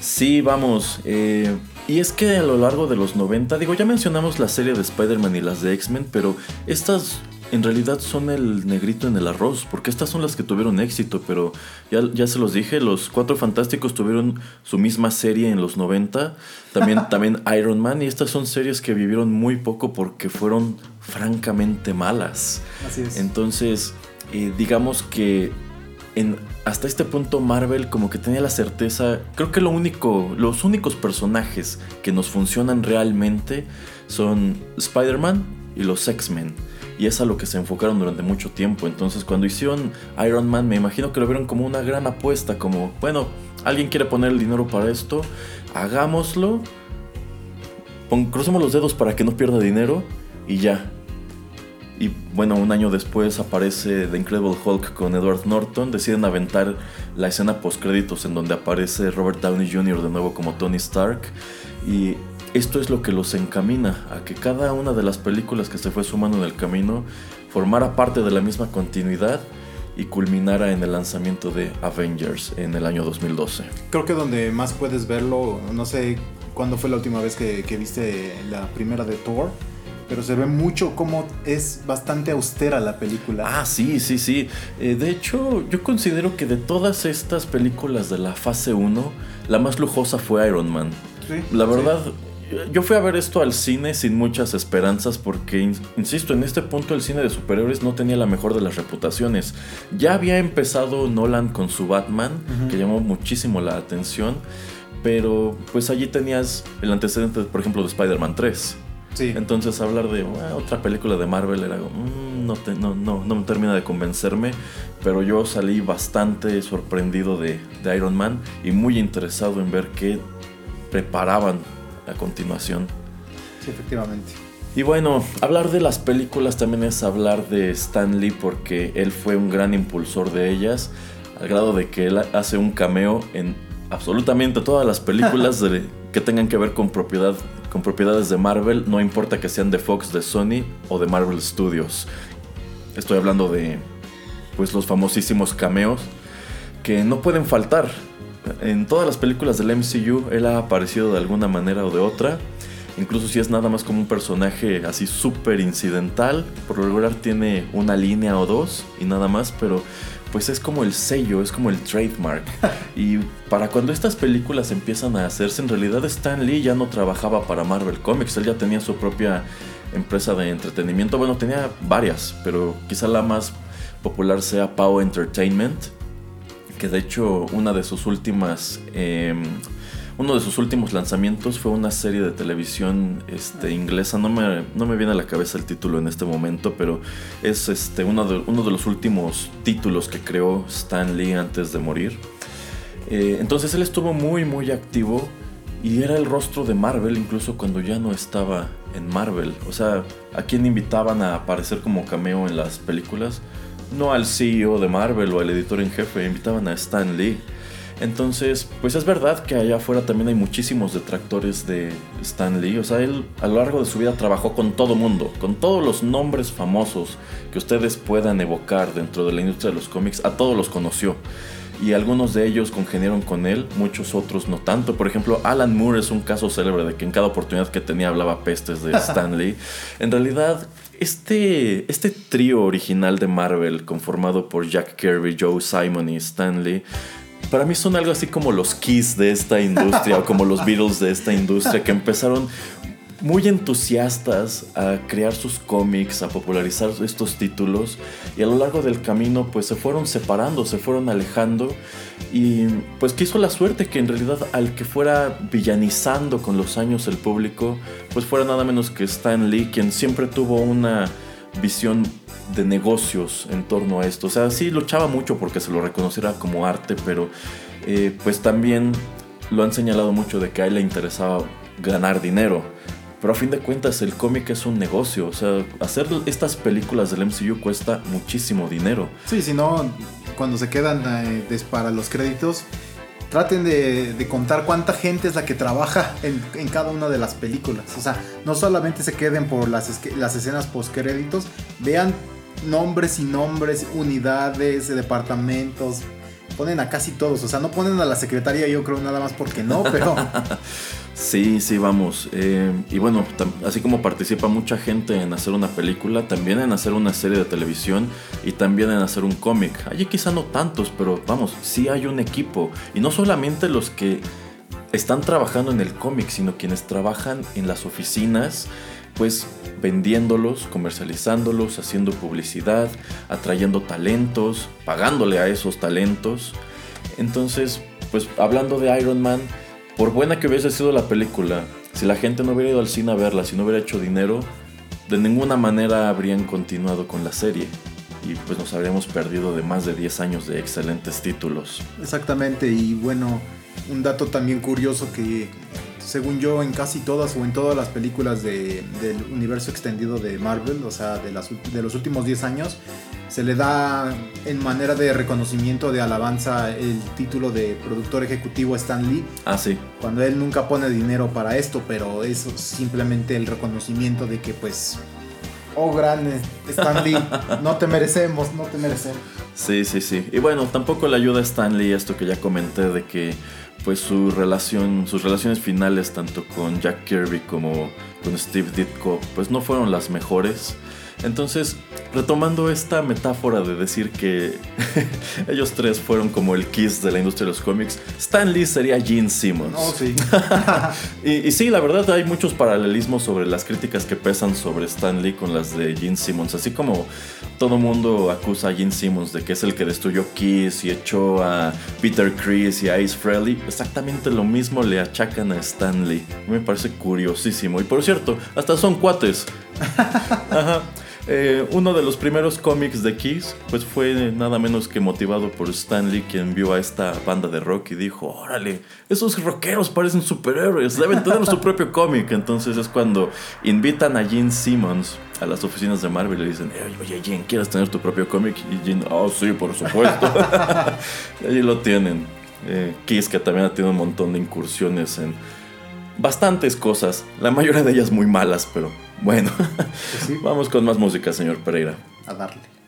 Sí, vamos, eh, y es que a lo largo de los 90, digo, ya mencionamos la serie de Spider-Man y las de X-Men, pero estas en realidad son el negrito en el arroz, porque estas son las que tuvieron éxito, pero ya, ya se los dije, los Cuatro Fantásticos tuvieron su misma serie en los 90, también, también Iron Man, y estas son series que vivieron muy poco porque fueron francamente malas. Así es. Entonces, eh, digamos que en, hasta este punto Marvel como que tenía la certeza, creo que lo único, los únicos personajes que nos funcionan realmente son Spider-Man y los X-Men y es a lo que se enfocaron durante mucho tiempo. Entonces cuando hicieron Iron Man me imagino que lo vieron como una gran apuesta, como, bueno, alguien quiere poner el dinero para esto, hagámoslo, crucemos los dedos para que no pierda dinero y ya. Y bueno, un año después aparece The Incredible Hulk con Edward Norton. Deciden aventar la escena post créditos en donde aparece Robert Downey Jr. de nuevo como Tony Stark. Y esto es lo que los encamina a que cada una de las películas que se fue sumando en el camino formara parte de la misma continuidad y culminara en el lanzamiento de Avengers en el año 2012. Creo que donde más puedes verlo, no sé cuándo fue la última vez que, viste la primera de Thor, pero se ve mucho como es bastante austera la película. Ah, sí, sí, sí. Eh, de hecho, yo considero que de todas estas películas de la fase 1, la más lujosa fue Iron Man. Sí, la verdad, yo fui a ver esto al cine sin muchas esperanzas porque, insisto, en este punto el cine de superhéroes no tenía la mejor de las reputaciones. Ya había empezado Nolan con su Batman, que llamó muchísimo la atención, pero pues allí tenías el antecedente, por ejemplo, de Spider-Man 3. Sí. Entonces hablar de ah, otra película de Marvel era mm, no, no, no, no me termina de convencerme, pero yo salí bastante sorprendido de, de Iron Man y muy interesado en ver qué preparaban a continuación. Sí, efectivamente. Y bueno, hablar de las películas también es hablar de Stan Lee porque él fue un gran impulsor de ellas, al grado de que él hace un cameo en absolutamente todas las películas que tengan que ver con, propiedad, con propiedades de Marvel, no importa que sean de Fox, de Sony o de Marvel Studios. Estoy hablando de pues los famosísimos cameos que no pueden faltar en todas las películas del MCU él ha aparecido de alguna manera o de otra. Incluso si es nada más como un personaje así súper incidental. Por lo regular tiene una línea o dos y nada más, pero pues es como el sello, es como el trademark. y para cuando estas películas empiezan a hacerse, en realidad Stan Lee ya no trabajaba para Marvel Comics, él ya tenía su propia empresa de entretenimiento. Bueno, tenía varias, pero quizá la más popular sea Pow Entertainment que de hecho una de sus últimas... Em, uno de sus últimos lanzamientos fue una serie de televisión este, inglesa, no me, no me viene a la cabeza el título en este momento, pero es este, uno, de, uno de los últimos títulos que creó Stan Lee antes de morir. Eh, entonces él estuvo muy muy activo y era el rostro de Marvel incluso cuando ya no estaba en Marvel. O sea, a quien invitaban a aparecer como cameo en las películas, no al CEO de Marvel o al editor en jefe, invitaban a Stan Lee. Entonces, pues es verdad que allá afuera también hay muchísimos detractores de Stan Lee. O sea, él a lo largo de su vida trabajó con todo mundo, con todos los nombres famosos que ustedes puedan evocar dentro de la industria de los cómics, a todos los conoció. Y algunos de ellos congeniaron con él, muchos otros no tanto. Por ejemplo, Alan Moore es un caso célebre de que en cada oportunidad que tenía hablaba pestes de Stan Lee. En realidad, este, este trío original de Marvel, conformado por Jack Kirby, Joe Simon y Stan Lee, para mí son algo así como los Kiss de esta industria o como los Beatles de esta industria que empezaron muy entusiastas a crear sus cómics, a popularizar estos títulos y a lo largo del camino pues se fueron separando, se fueron alejando y pues quiso la suerte que en realidad al que fuera villanizando con los años el público pues fuera nada menos que Stan Lee quien siempre tuvo una visión de negocios en torno a esto. O sea, sí luchaba mucho porque se lo reconociera como arte, pero eh, pues también lo han señalado mucho de que a él le interesaba ganar dinero. Pero a fin de cuentas el cómic es un negocio, o sea, hacer estas películas del MCU cuesta muchísimo dinero. Sí, si no, cuando se quedan eh, para los créditos, traten de, contar cuánta gente es la que trabaja en, cada una de las películas. O sea, no solamente se queden por las, las escenas post créditos, vean nombres y nombres, unidades, departamentos. Ponen a casi todos, o sea, no ponen a la secretaria, yo creo, nada más porque no, pero. sí, sí, vamos. Eh, y bueno, así como participa mucha gente en hacer una película, también en hacer una serie de televisión y también en hacer un cómic. Allí quizá no tantos, pero vamos, sí hay un equipo. Y no solamente los que están trabajando en el cómic, sino quienes trabajan en las oficinas pues vendiéndolos, comercializándolos, haciendo publicidad, atrayendo talentos, pagándole a esos talentos. Entonces, pues hablando de Iron Man, por buena que hubiese sido la película, si la gente no hubiera ido al cine a verla, si no hubiera hecho dinero, de ninguna manera habrían continuado con la serie. Y pues nos habríamos perdido de más de 10 años de excelentes títulos. Exactamente, y bueno, un dato también curioso que según yo, en casi todas o en todas las películas del universo extendido de Marvel, o sea, de, de los últimos 10 años, se le da en manera de reconocimiento, de alabanza, el título de productor ejecutivo a Stan Lee. Ah, sí. Cuando él nunca pone dinero para esto, pero es simplemente el reconocimiento de que, pues, oh, gran Stan Lee, no te merecemos, no te merecemos. Sí, sí, sí. Y bueno, tampoco le ayuda a Stan Lee esto que ya comenté de que pues su relación, sus relaciones finales tanto con Jack Kirby como con Steve Ditko pues no fueron las mejores. Entonces, retomando esta metáfora de decir que ellos tres fueron como el kiss de la industria de los cómics, Stan Lee sería Gene Simmons. Oh, sí. y, sí, la verdad hay muchos paralelismos sobre las críticas que pesan sobre Stan Lee con las de Gene Simmons. Así como todo mundo acusa a Gene Simmons de que es el que destruyó Kiss y echó a Peter Chris y a Ace Frehley, exactamente lo mismo le achacan a Stan Lee. Me parece curiosísimo. Y por cierto, hasta son cuates. Ajá. Eh, uno de los primeros cómics de Kiss, pues fue nada menos que motivado por Stan Lee, quien vio a esta banda de rock y dijo: Órale, esos rockeros parecen superhéroes, deben tener su propio cómic. Entonces es cuando invitan a Gene Simmons a las oficinas de Marvel y le dicen: Oye, Gene, ¿quieres tener tu propio cómic? Y Gene, oh, sí, por supuesto. y allí lo tienen. Eh, Kiss, que también ha tenido un montón de incursiones en bastantes cosas, la mayoría de ellas muy malas, pero bueno, pues vamos con más música, señor Pereira. A darle.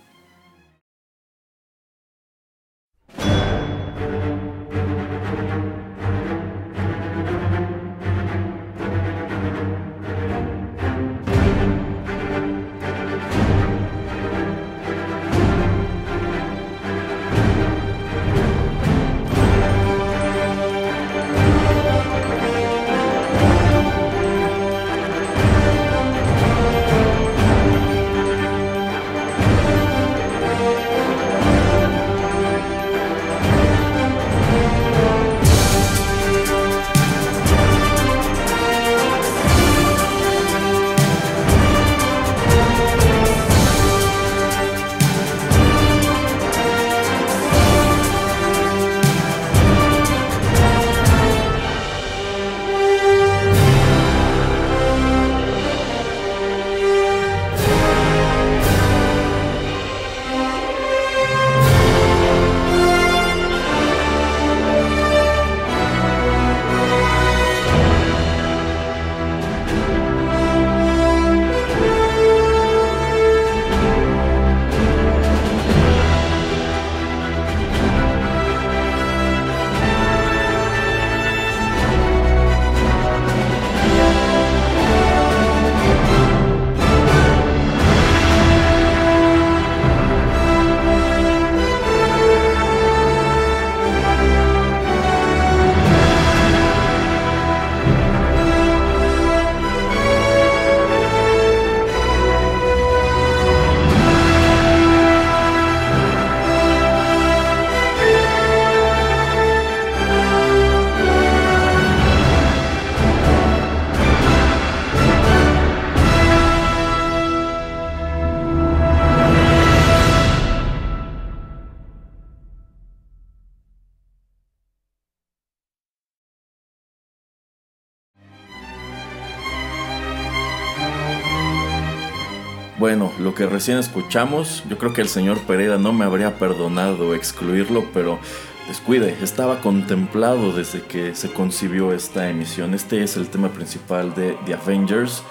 Que recién escuchamos, yo creo que el señor Pereira no me habría perdonado excluirlo, pero descuide, estaba contemplado desde que se concibió esta emisión. Este es el tema principal de The Avengers,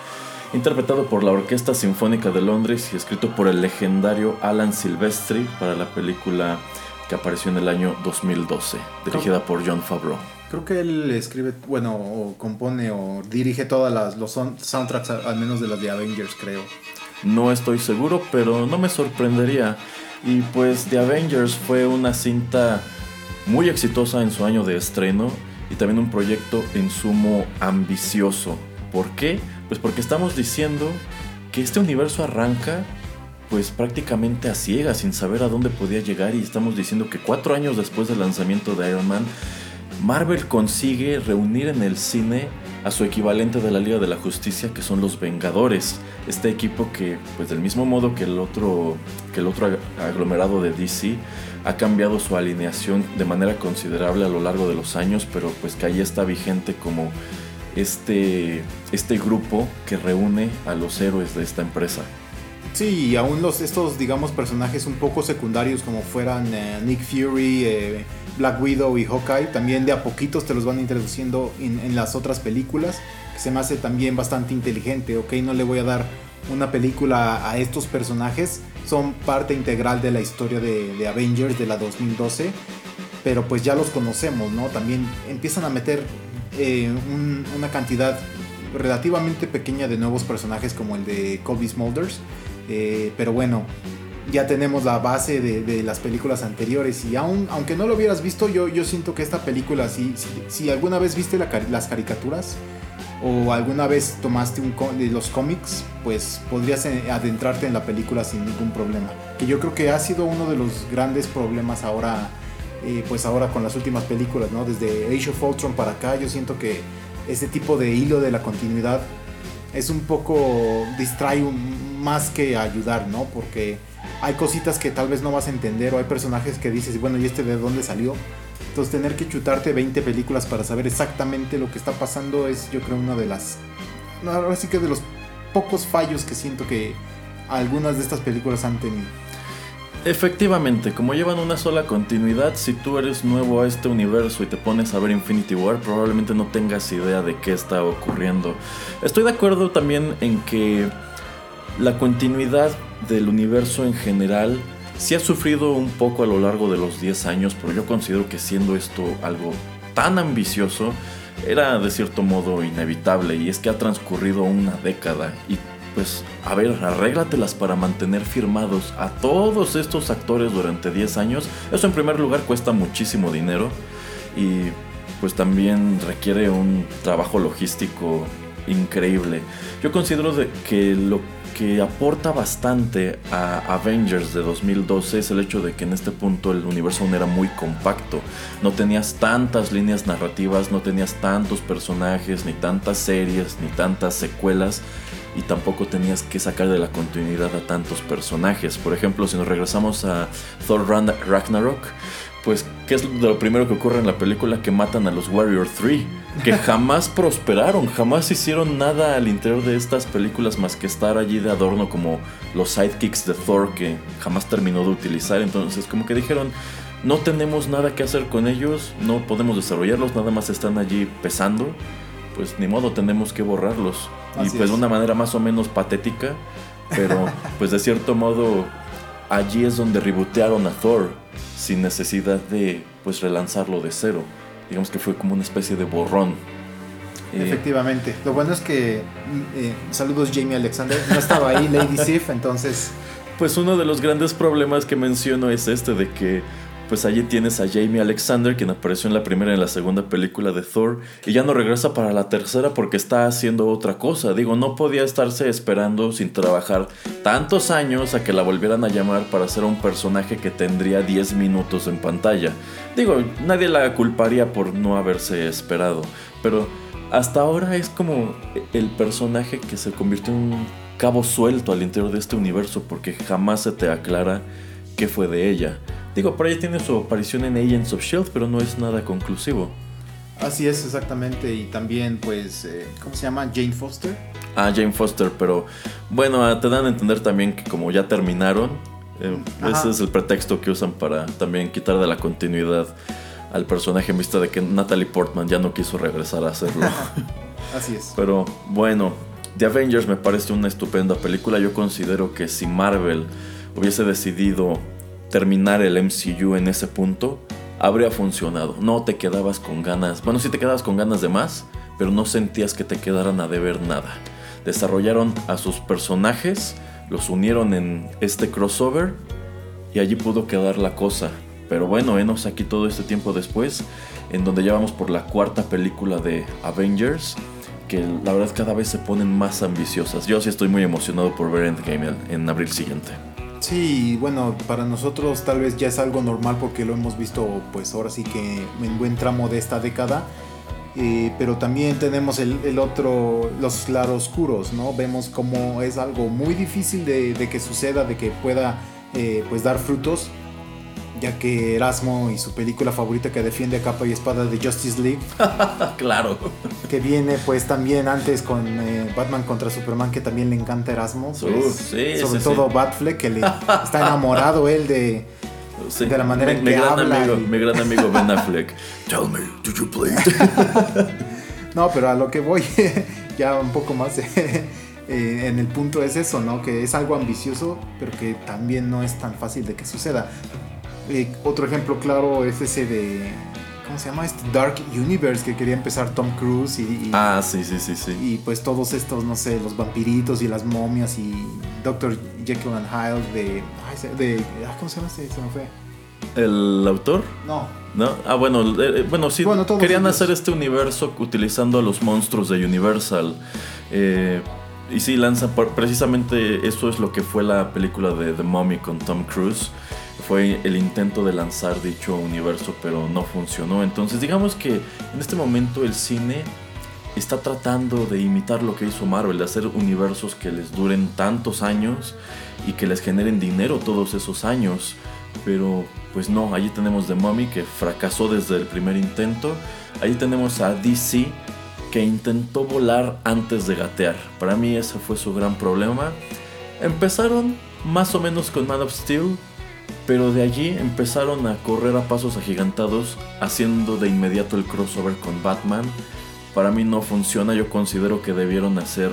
interpretado por la Orquesta Sinfónica de Londres y escrito por el legendario Alan Silvestri para la película que apareció en el año 2012, dirigida por John Favreau. Creo que él escribe, bueno, o compone o dirige todas los soundtracks, al menos de las de Avengers, creo. No estoy seguro, pero no me sorprendería. Y pues The Avengers fue una cinta muy exitosa en su año de estreno y también un proyecto en sumo ambicioso. ¿Por qué? Pues porque estamos diciendo que este universo arranca pues prácticamente a ciegas, sin saber a dónde podía llegar y estamos diciendo que cuatro años después del lanzamiento de Iron Man, Marvel consigue reunir en el cine a su equivalente de la Liga de la Justicia, que son los Vengadores. Este equipo que, pues del mismo modo que el otro, que el otro aglomerado de DC, ha cambiado su alineación de manera considerable a lo largo de los años, pero pues que ahí está vigente como este, este grupo que reúne a los héroes de esta empresa. Sí, y aún los, estos, digamos, personajes un poco secundarios como fueran eh, Nick Fury, eh, Black Widow y Hawkeye, también de a poquitos te los van introduciendo en, las otras películas, se me hace también bastante inteligente, ok, no le voy a dar una película a estos personajes, son parte integral de la historia de, Avengers de la 2012, pero pues ya los conocemos, ¿no? También empiezan a meter eh, una cantidad relativamente pequeña de nuevos personajes como el de Kobe Smulders, eh, pero bueno, ya tenemos la base de, las películas anteriores y aún, aunque no lo hubieras visto, yo, yo siento que esta película, si, si, alguna vez viste las caricaturas o alguna vez tomaste de los cómics, pues podrías eh, adentrarte en la película sin ningún problema. Que yo creo que ha sido uno de los grandes problemas ahora, eh, pues ahora con las últimas películas, ¿no? Desde Age of Ultron para acá, yo siento que ese tipo de hilo de la continuidad es un poco distrae más que ayudar, ¿no? Porque hay cositas que tal vez no vas a entender o hay personajes que dices, bueno, ¿y este de dónde salió? Entonces tener que chutarte 20 películas para saber exactamente lo que está pasando es yo creo una de las... Ahora sí que de los pocos fallos que siento que algunas de estas películas han tenido. Efectivamente, como llevan una sola continuidad, si tú eres nuevo a este universo y te pones a ver Infinity War, probablemente no tengas idea de qué está ocurriendo. Estoy de acuerdo también en que la continuidad del universo en general sí ha sufrido un poco a lo largo de los 10 años, pero yo considero que siendo esto algo tan ambicioso, era de cierto modo inevitable y es que ha transcurrido una década y pues, a ver, arréglatelas para mantener firmados a todos estos actores durante 10 años. Eso en primer lugar cuesta muchísimo dinero y pues también requiere un trabajo logístico increíble. Yo considero que lo que aporta bastante a Avengers de 2012 es el hecho de que en este punto el universo aún era muy compacto. No tenías tantas líneas narrativas, no tenías tantos personajes, ni tantas series, ni tantas secuelas y tampoco tenías que sacar de la continuidad a tantos personajes. Por ejemplo, si nos regresamos a Thor Ragnarok, pues, ¿qué es lo primero que ocurre en la película? Que matan a los Warrior 3, que jamás prosperaron, jamás hicieron nada al interior de estas películas más que estar allí de adorno como los sidekicks de Thor que jamás terminó de utilizar. Entonces, como que dijeron, no tenemos nada que hacer con ellos, no podemos desarrollarlos, nada más están allí pesando, pues ni modo, tenemos que borrarlos y pues de una manera más o menos patética, pero pues de cierto modo allí es donde rebotearon a Thor sin necesidad de pues relanzarlo de cero. Digamos que fue como una especie de borrón. Eh, Efectivamente. Lo bueno es que eh, saludos Jamie Alexander, no estaba ahí Lady Sif, entonces pues uno de los grandes problemas que menciono es este de que pues allí tienes a Jamie Alexander, quien apareció en la primera y en la segunda película de Thor, y ya no regresa para la tercera porque está haciendo otra cosa. Digo, no podía estarse esperando sin trabajar tantos años a que la volvieran a llamar para ser un personaje que tendría 10 minutos en pantalla. Digo, nadie la culparía por no haberse esperado, pero hasta ahora es como el personaje que se convirtió en un cabo suelto al interior de este universo porque jamás se te aclara qué fue de ella. Digo, por ahí tiene su aparición en Agents of Shield, pero no es nada conclusivo. Así es, exactamente. Y también, pues, eh, ¿cómo se llama? Jane Foster. Ah, Jane Foster, pero bueno, ah, te dan a entender también que como ya terminaron, eh, ese es el pretexto que usan para también quitar de la continuidad al personaje en vista de que Natalie Portman ya no quiso regresar a hacerlo. Así es. Pero bueno, The Avengers me parece una estupenda película. Yo considero que si Marvel hubiese decidido terminar el MCU en ese punto, habría funcionado. No te quedabas con ganas, bueno, sí te quedabas con ganas de más, pero no sentías que te quedaran a deber nada. Desarrollaron a sus personajes, los unieron en este crossover y allí pudo quedar la cosa. Pero bueno, venos aquí todo este tiempo después, en donde ya vamos por la cuarta película de Avengers, que la verdad cada vez se ponen más ambiciosas. Yo sí estoy muy emocionado por ver Endgame en abril siguiente. Sí, bueno, para nosotros tal vez ya es algo normal porque lo hemos visto pues ahora sí que en buen tramo de esta década. Eh, pero también tenemos el, otro, los claroscuros, ¿no? Vemos como es algo muy difícil de, que suceda, de que pueda eh, pues dar frutos ya que Erasmo y su película favorita que defiende a capa y espada de Justice League. claro. Que viene pues también antes con eh, Batman contra Superman, que tambibién le encanta Erasmo. Pues, sí, sobre todo Batfleck, que le está enamorado él de, de la manera en que gran habla. Amigo, Mi gran amigo Ben Affleck. Tell me, did you play no, pero a lo que voy, ya un poco más... Eh, en el punto es eso, ¿no? Que es algo ambicioso, pero que también no es tan fácil de que suceda. Eh, otro ejemplo claro es ese de. ¿Cómo se llama? Este Dark Universe que quería empezar Tom Cruise y, ah, sí, sí, sí, sí. Y pues todos estos, no sé, los vampiritos y las momias y Dr. Jekyll and Hyde de. de ¿Cómo se llama este? Se me fue. ¿El autor? No. ¿No? Ah, bueno, eh, eh, bueno, sí. querían hacer este universo utilizando a los monstruos de Universal. y sí, lanza precisamente eso es lo que fue la película de The Mummy con Tom Cruise fue el intento de lanzar dicho universo, pero no funcionó. Entonces digamos que en este momento el cine está tratando de imitar lo que hizo Marvel, de hacer universos que les duren tantos años y que les generen dinero todos esos años. Pero pues no, allí tenemos The Mummy que fracasó desde el primer intento. Allí tenemos a DC que intentó volar antes de gatear. Para mí ese fue su gran problema. Empezaron más o menos con Man of Steel, pero de allí empezaron a correr a pasos agigantados, haciendo de inmediato el crossover con Batman. Para mí no funciona, yo considero que debieron hacer,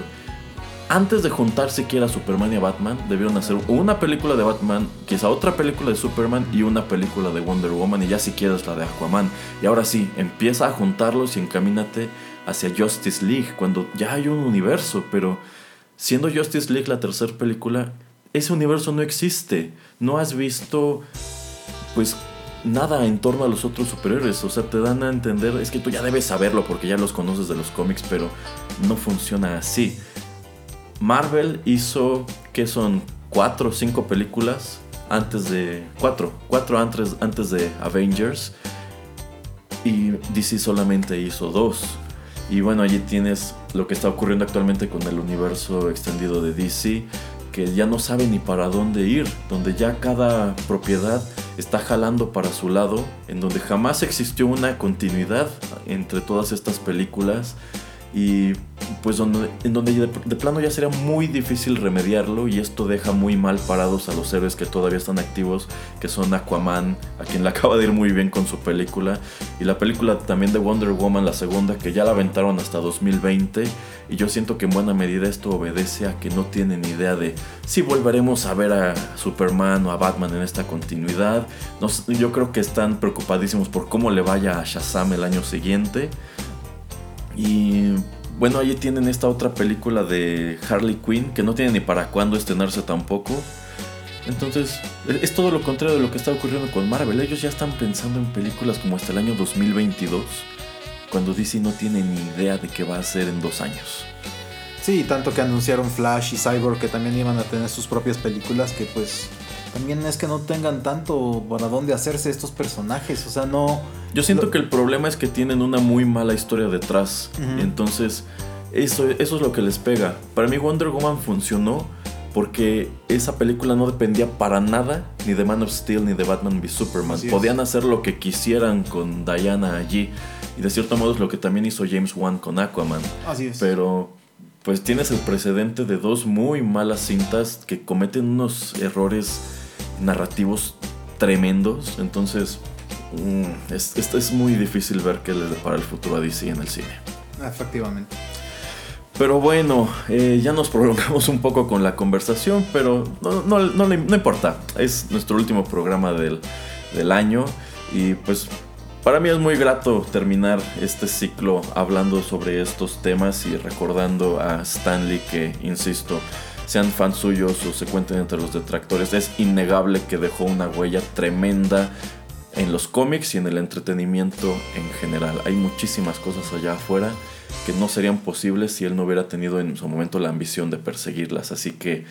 antes de juntar siquiera Superman y a Batman, debieron hacer una película de Batman, quizá otra película de Superman y una película de Wonder Woman y ya siquiera es la de Aquaman. Y ahora sí, empieza a juntarlos y encamínate hacia Justice League, cuando ya hay un universo, pero siendo Justice League la tercera película, ese universo no existe. No has visto, pues, nada en torno a los otros superhéroes. O sea, te dan a entender, es que tú ya debes saberlo porque ya los conoces de los cómics, pero no funciona así. Marvel hizo, que son? Cuatro o cinco películas antes de... Cuatro, cuatro antes, antes de Avengers. Y DC solamente hizo dos. Y bueno, allí tienes lo que está ocurriendo actualmente con el universo extendido de DC ya no sabe ni para dónde ir, donde ya cada propiedad está jalando para su lado, en donde jamás existió una continuidad entre todas estas películas pues donde, en donde de, plano ya sería muy difícil remediarlo y esto deja muy mal parados a los héroes que todavía están activos, que son Aquaman, a quien le acaba de ir muy bien con su película, y la película también de Wonder Woman, la segunda, que ya la aventaron hasta 2020, y yo siento que en buena medida esto obedece a que no tienen idea de si volveremos a ver a Superman o a Batman en esta continuidad. yo creo que están preocupadísimos por cómo le vaya a Shazam el año siguiente. Y bueno, allí tienen esta otra película de Harley Quinn que no tiene ni para cuándo estrenarse tampoco. Entonces, es todo lo contrario de lo que está ocurriendo con Marvel. Ellos ya están pensando en películas como hasta el año 2022, cuando DC no tiene ni idea de qué va a hacer en dos años. Sí, tanto que anunciaron Flash y Cyborg que también iban a tener sus propias películas que pues también es que no tengan tanto para dónde hacerse estos personajes. O sea, no. Yo siento que el problema es que tienen una muy mala historia detrás. Entonces, eso, eso es lo que les pega. Para mí, Wonder Woman funcionó porque esa película no dependía para nada ni de Man of Steel ni de Batman v Superman. Podían hacer lo que quisieran con Diana allí. Y de cierto modo es lo que también hizo James Wan con Aquaman. Así es. Pero pues tienes el precedente de dos muy malas cintas que cometen unos errores narrativos tremendos. Entonces, mm, es, es, es muy difícil ver qué le depara el futuro a DC en el cine. Efectivamente. Pero bueno, eh, ya nos prolongamos un poco con la conversación, pero no, no, no, no importa. Es nuestro último programa del, del año y pues para mí es muy grato terminar este ciclo hablando sobre estos temas y recordando a Stanley que, insisto, sean fans suyos o se cuenten entre los detractores, es innegable que dejó una huella tremenda en los cómics y en el entretenimiento en general. Hay muchísimas cosas allá afuera que no serían posibles si él no hubiera tenido en su momento la ambición de perseguirlas. Así que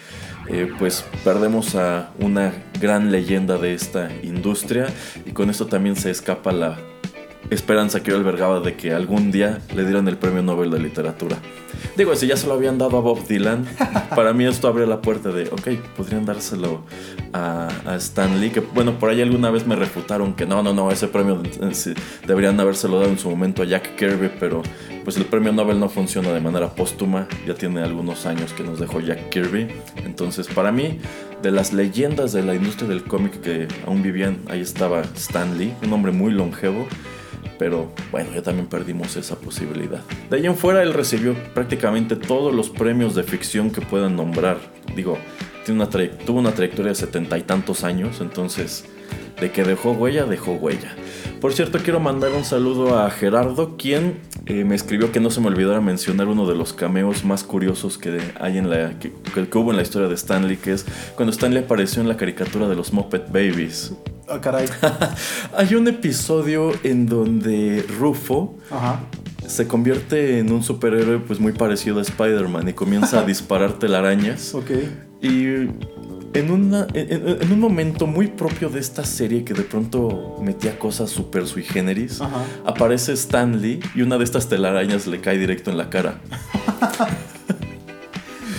eh, pues perdemos a una gran leyenda de esta industria y con esto también se escapa la esperanza que yo albergaba de que algún día le dieran el premio Nobel de Literatura. Digo, si ya se lo habían dado a Bob Dylan, para mí esto abre la puerta de, ok, podrían dárselo a, a Stan Lee, que bueno, por ahí alguna vez me refutaron que no, no, no, ese premio deberían habérselo dado en su momento a Jack Kirby, pero pues el premio Nobel no funciona de manera póstuma, ya tiene algunos años que nos dejó Jack Kirby, entonces para mí, de las leyendas de la industria del cómic que aún vivían, ahí estaba Stan Lee, un hombre muy longevo, pero bueno, ya también perdimos esa posibilidad. De ahí en fuera él recibió prácticamente todos los premios de ficción que puedan nombrar. Digo, tuvo una trayectoria de setenta y tantos años, entonces de que dejó huella, dejó huella. Por cierto, quiero mandar un saludo a Gerardo, quien eh, me escribió que no se me olvidara mencionar uno de los cameos más curiosos que hay en la que, que, hubo en la historia de Stanley, que es cuando Stanley apareció en la caricatura de los Muppet Babies. Ah, caray. hay un episodio en donde Rufo Ajá. se convierte en un superhéroe pues muy parecido a Spider-Man y comienza a disparar telarañas. Ok. Y en, una, en, en, un momento muy propio de esta serie que de pronto metía cosas super sui generis, Ajá. aparece Stanley y una de estas telarañas le cae directo en la cara.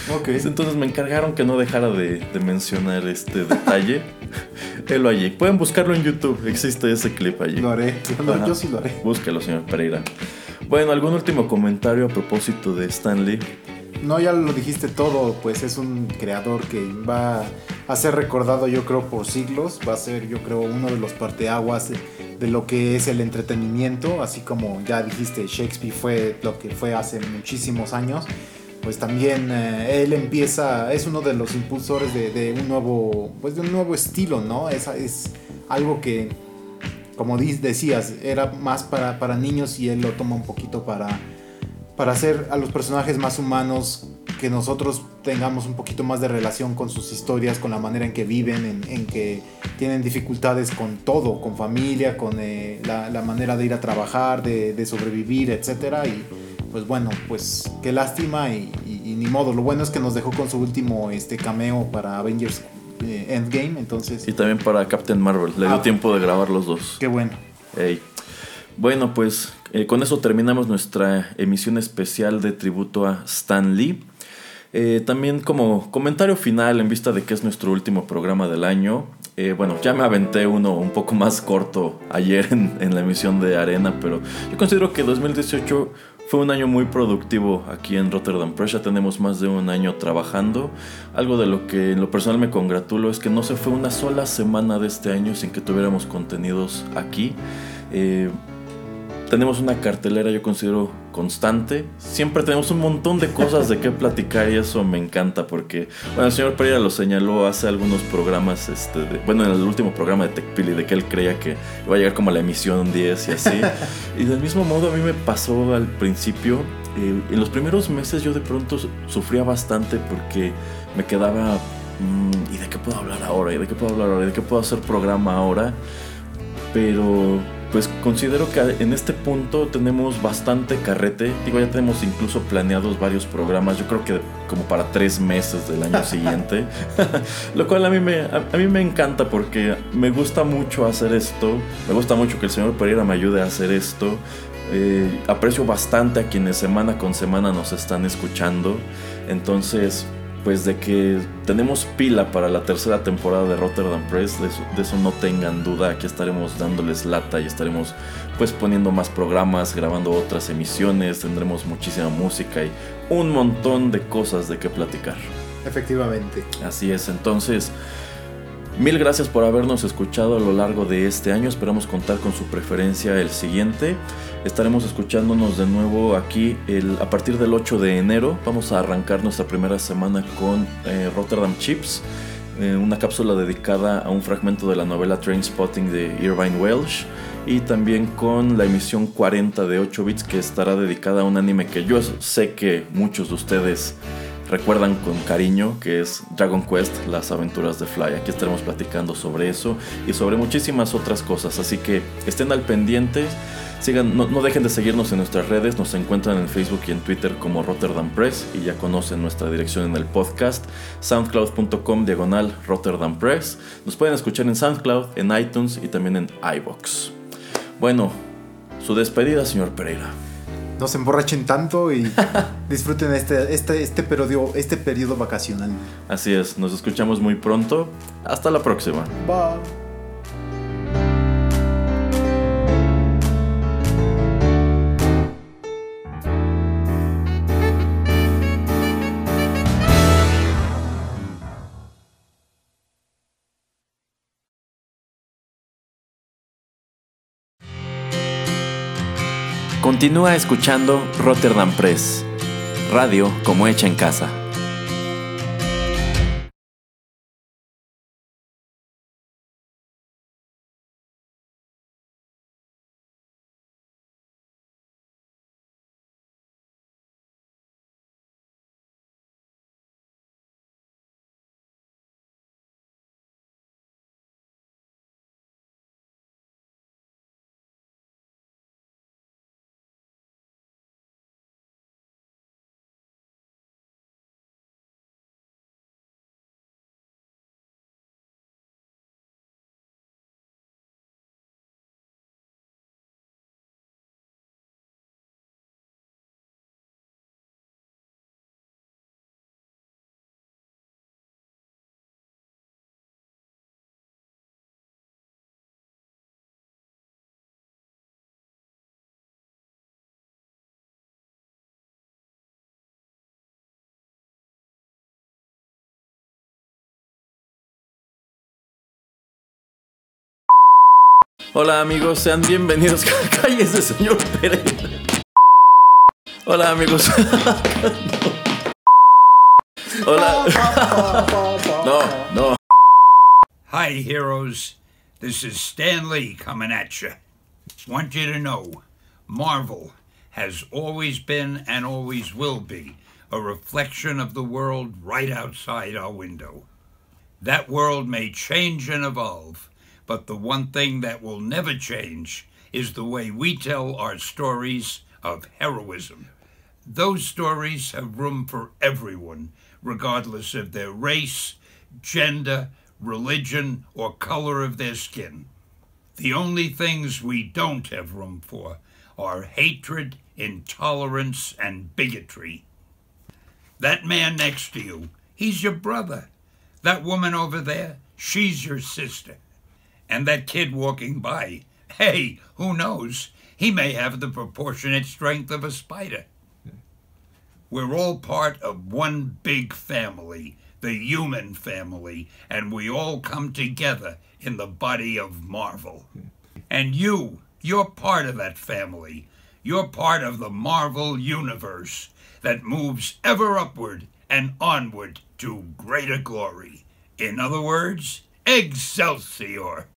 ok. Entonces me encargaron que no dejara de, de mencionar este detalle. Helo allí. Pueden buscarlo en YouTube, existe ese clip allí. Lo haré, yo, yo sí lo haré. Búsquelo, señor Pereira. Bueno, ¿algún último comentario a propósito de Stanley? No, ya lo dijiste todo, pues es un creador que va a ser recordado yo creo por siglos, va a ser yo creo uno de los parteaguas de lo que es el entretenimiento, así como ya dijiste Shakespeare fue lo que fue hace muchísimos años, pues también eh, él empieza, es uno de los impulsores de, un nuevo, pues de un nuevo estilo, ¿no? Es, es algo que, como decías, era más para, para niños y él lo toma un poquito para para hacer a los personajes más humanos, que nosotros tengamos un poquito más de relación con sus historias, con la manera en que viven, en, en que tienen dificultades con todo, con familia, con eh, la, la, manera de ir a trabajar, de, de, sobrevivir, etc. Y pues bueno, pues qué lástima y, y, y, ni modo. Lo bueno es que nos dejó con su último este, cameo para Avengers eh, Endgame, entonces... Y también para Captain Marvel, le dio Ah. tiempo de grabar los dos. Qué bueno. Ey. Bueno, pues eh, con eso terminamos nuestra emisión especial de tributo a Stan Lee. Eh, también como comentario final en vista de que es nuestro último programa del año, eh, bueno, ya me aventé uno un poco más corto ayer en, la emisión de Arena, pero yo considero que 2018 fue un año muy productivo aquí en Rotterdam Press, ya tenemos más de un año trabajando. Algo de lo que en lo personal me congratulo es que no se fue una sola semana de este año sin que tuviéramos contenidos aquí. Tenemos una cartelera yo considero constante. Siempre tenemos un montón de cosas de qué platicar y eso me encanta porque, bueno, el señor Pereira lo señaló hace algunos programas, este, de, bueno, en el último programa de TechPili, de que él creía que iba a llegar como a la emisión 10 y así. y del mismo modo a mí me pasó al principio, eh, en los primeros meses yo de pronto sufría bastante porque me quedaba, mmm, ¿y de qué puedo hablar ahora? ¿Y de qué puedo hablar ahora? ¿Y de qué puedo hacer programa ahora? Pero pues considero que en este punto tenemos bastante carrete. Digo, ya tenemos incluso planeados varios programas. Yo creo que como para tres meses del año siguiente. Lo cual a mí, me, a, a, mí me encanta porque me gusta mucho hacer esto. Me gusta mucho que el señor Pereira me ayude a hacer esto. Eh, aprecio bastante a quienes semana con semana nos están escuchando. Entonces, pues de que tenemos pila para la tercera temporada de Rotterdam Press, de eso, de eso, no tengan duda, aquí estaremos dándoles lata y estaremos pues poniendo más programas, grabando otras emisiones, tendremos muchísima música y un montón de cosas de qué platicar. Efectivamente. Así es, entonces Mil gracias por habernos escuchado a lo largo de este año. Esperamos contar con su preferencia el siguiente. Estaremos escuchándonos de nuevo aquí a partir del 8 de enero. Vamos a arrancar nuestra primera semana con eh, Rotterdam Chips, eh, una cápsula dedicada a un fragmento de la novela Train Spotting de Irvine Welsh. Y también con la emisión 40 de 8 bits que estará dedicada a un anime que yo sé que muchos de ustedes recuerdan con cariño, que es Dragon Quest, las aventuras de Fly. Aquí estaremos platicando sobre eso y sobre muchísimas otras cosas. Así que estén al pendiente. Sigan, no, dejen de seguirnos en nuestras redes, nos encuentran en Facebook y en Twitter como Rotterdam Press y ya conocen nuestra dirección en el podcast, soundcloud.com diagonal Rotterdam Press. Nos pueden escuchar en SoundCloud, en iTunes y también en iBox. Bueno, su despedida, señor Pereira no se emborrachen tanto y disfruten este, este, este, periodo, este periodo vacacional. Así es, nos escuchamos muy pronto. Hasta la próxima. Bye. Continúa escuchando Rotterdam Press, radio como hecha en casa. Hola amigos, sean bienvenidos. ese señor Pereira. Hola amigos. Hola. no, no. Hi heroes. This is Stan Lee coming at you. Want you to know, Marvel has always been and always will be a reflection of the world right outside our window. That world may change and evolve but the one thing that will never change is the way we tell our stories of heroism. Those stories have room for everyone, regardless of their race, gender, religion, or color of their skin. The only things we don't have room for are hatred, intolerance, and bigotry. That man next to you, he's your brother. That woman over there, she's your sister. And that kid walking by, hey, who knows? He may have the proportionate strength of a spider. We're all part of one big family, the human family, and we all come together in the body of Marvel. And you, you're part of that family. You're part of the Marvel universe that moves ever upward and onward to greater glory. In other words, Excelsior!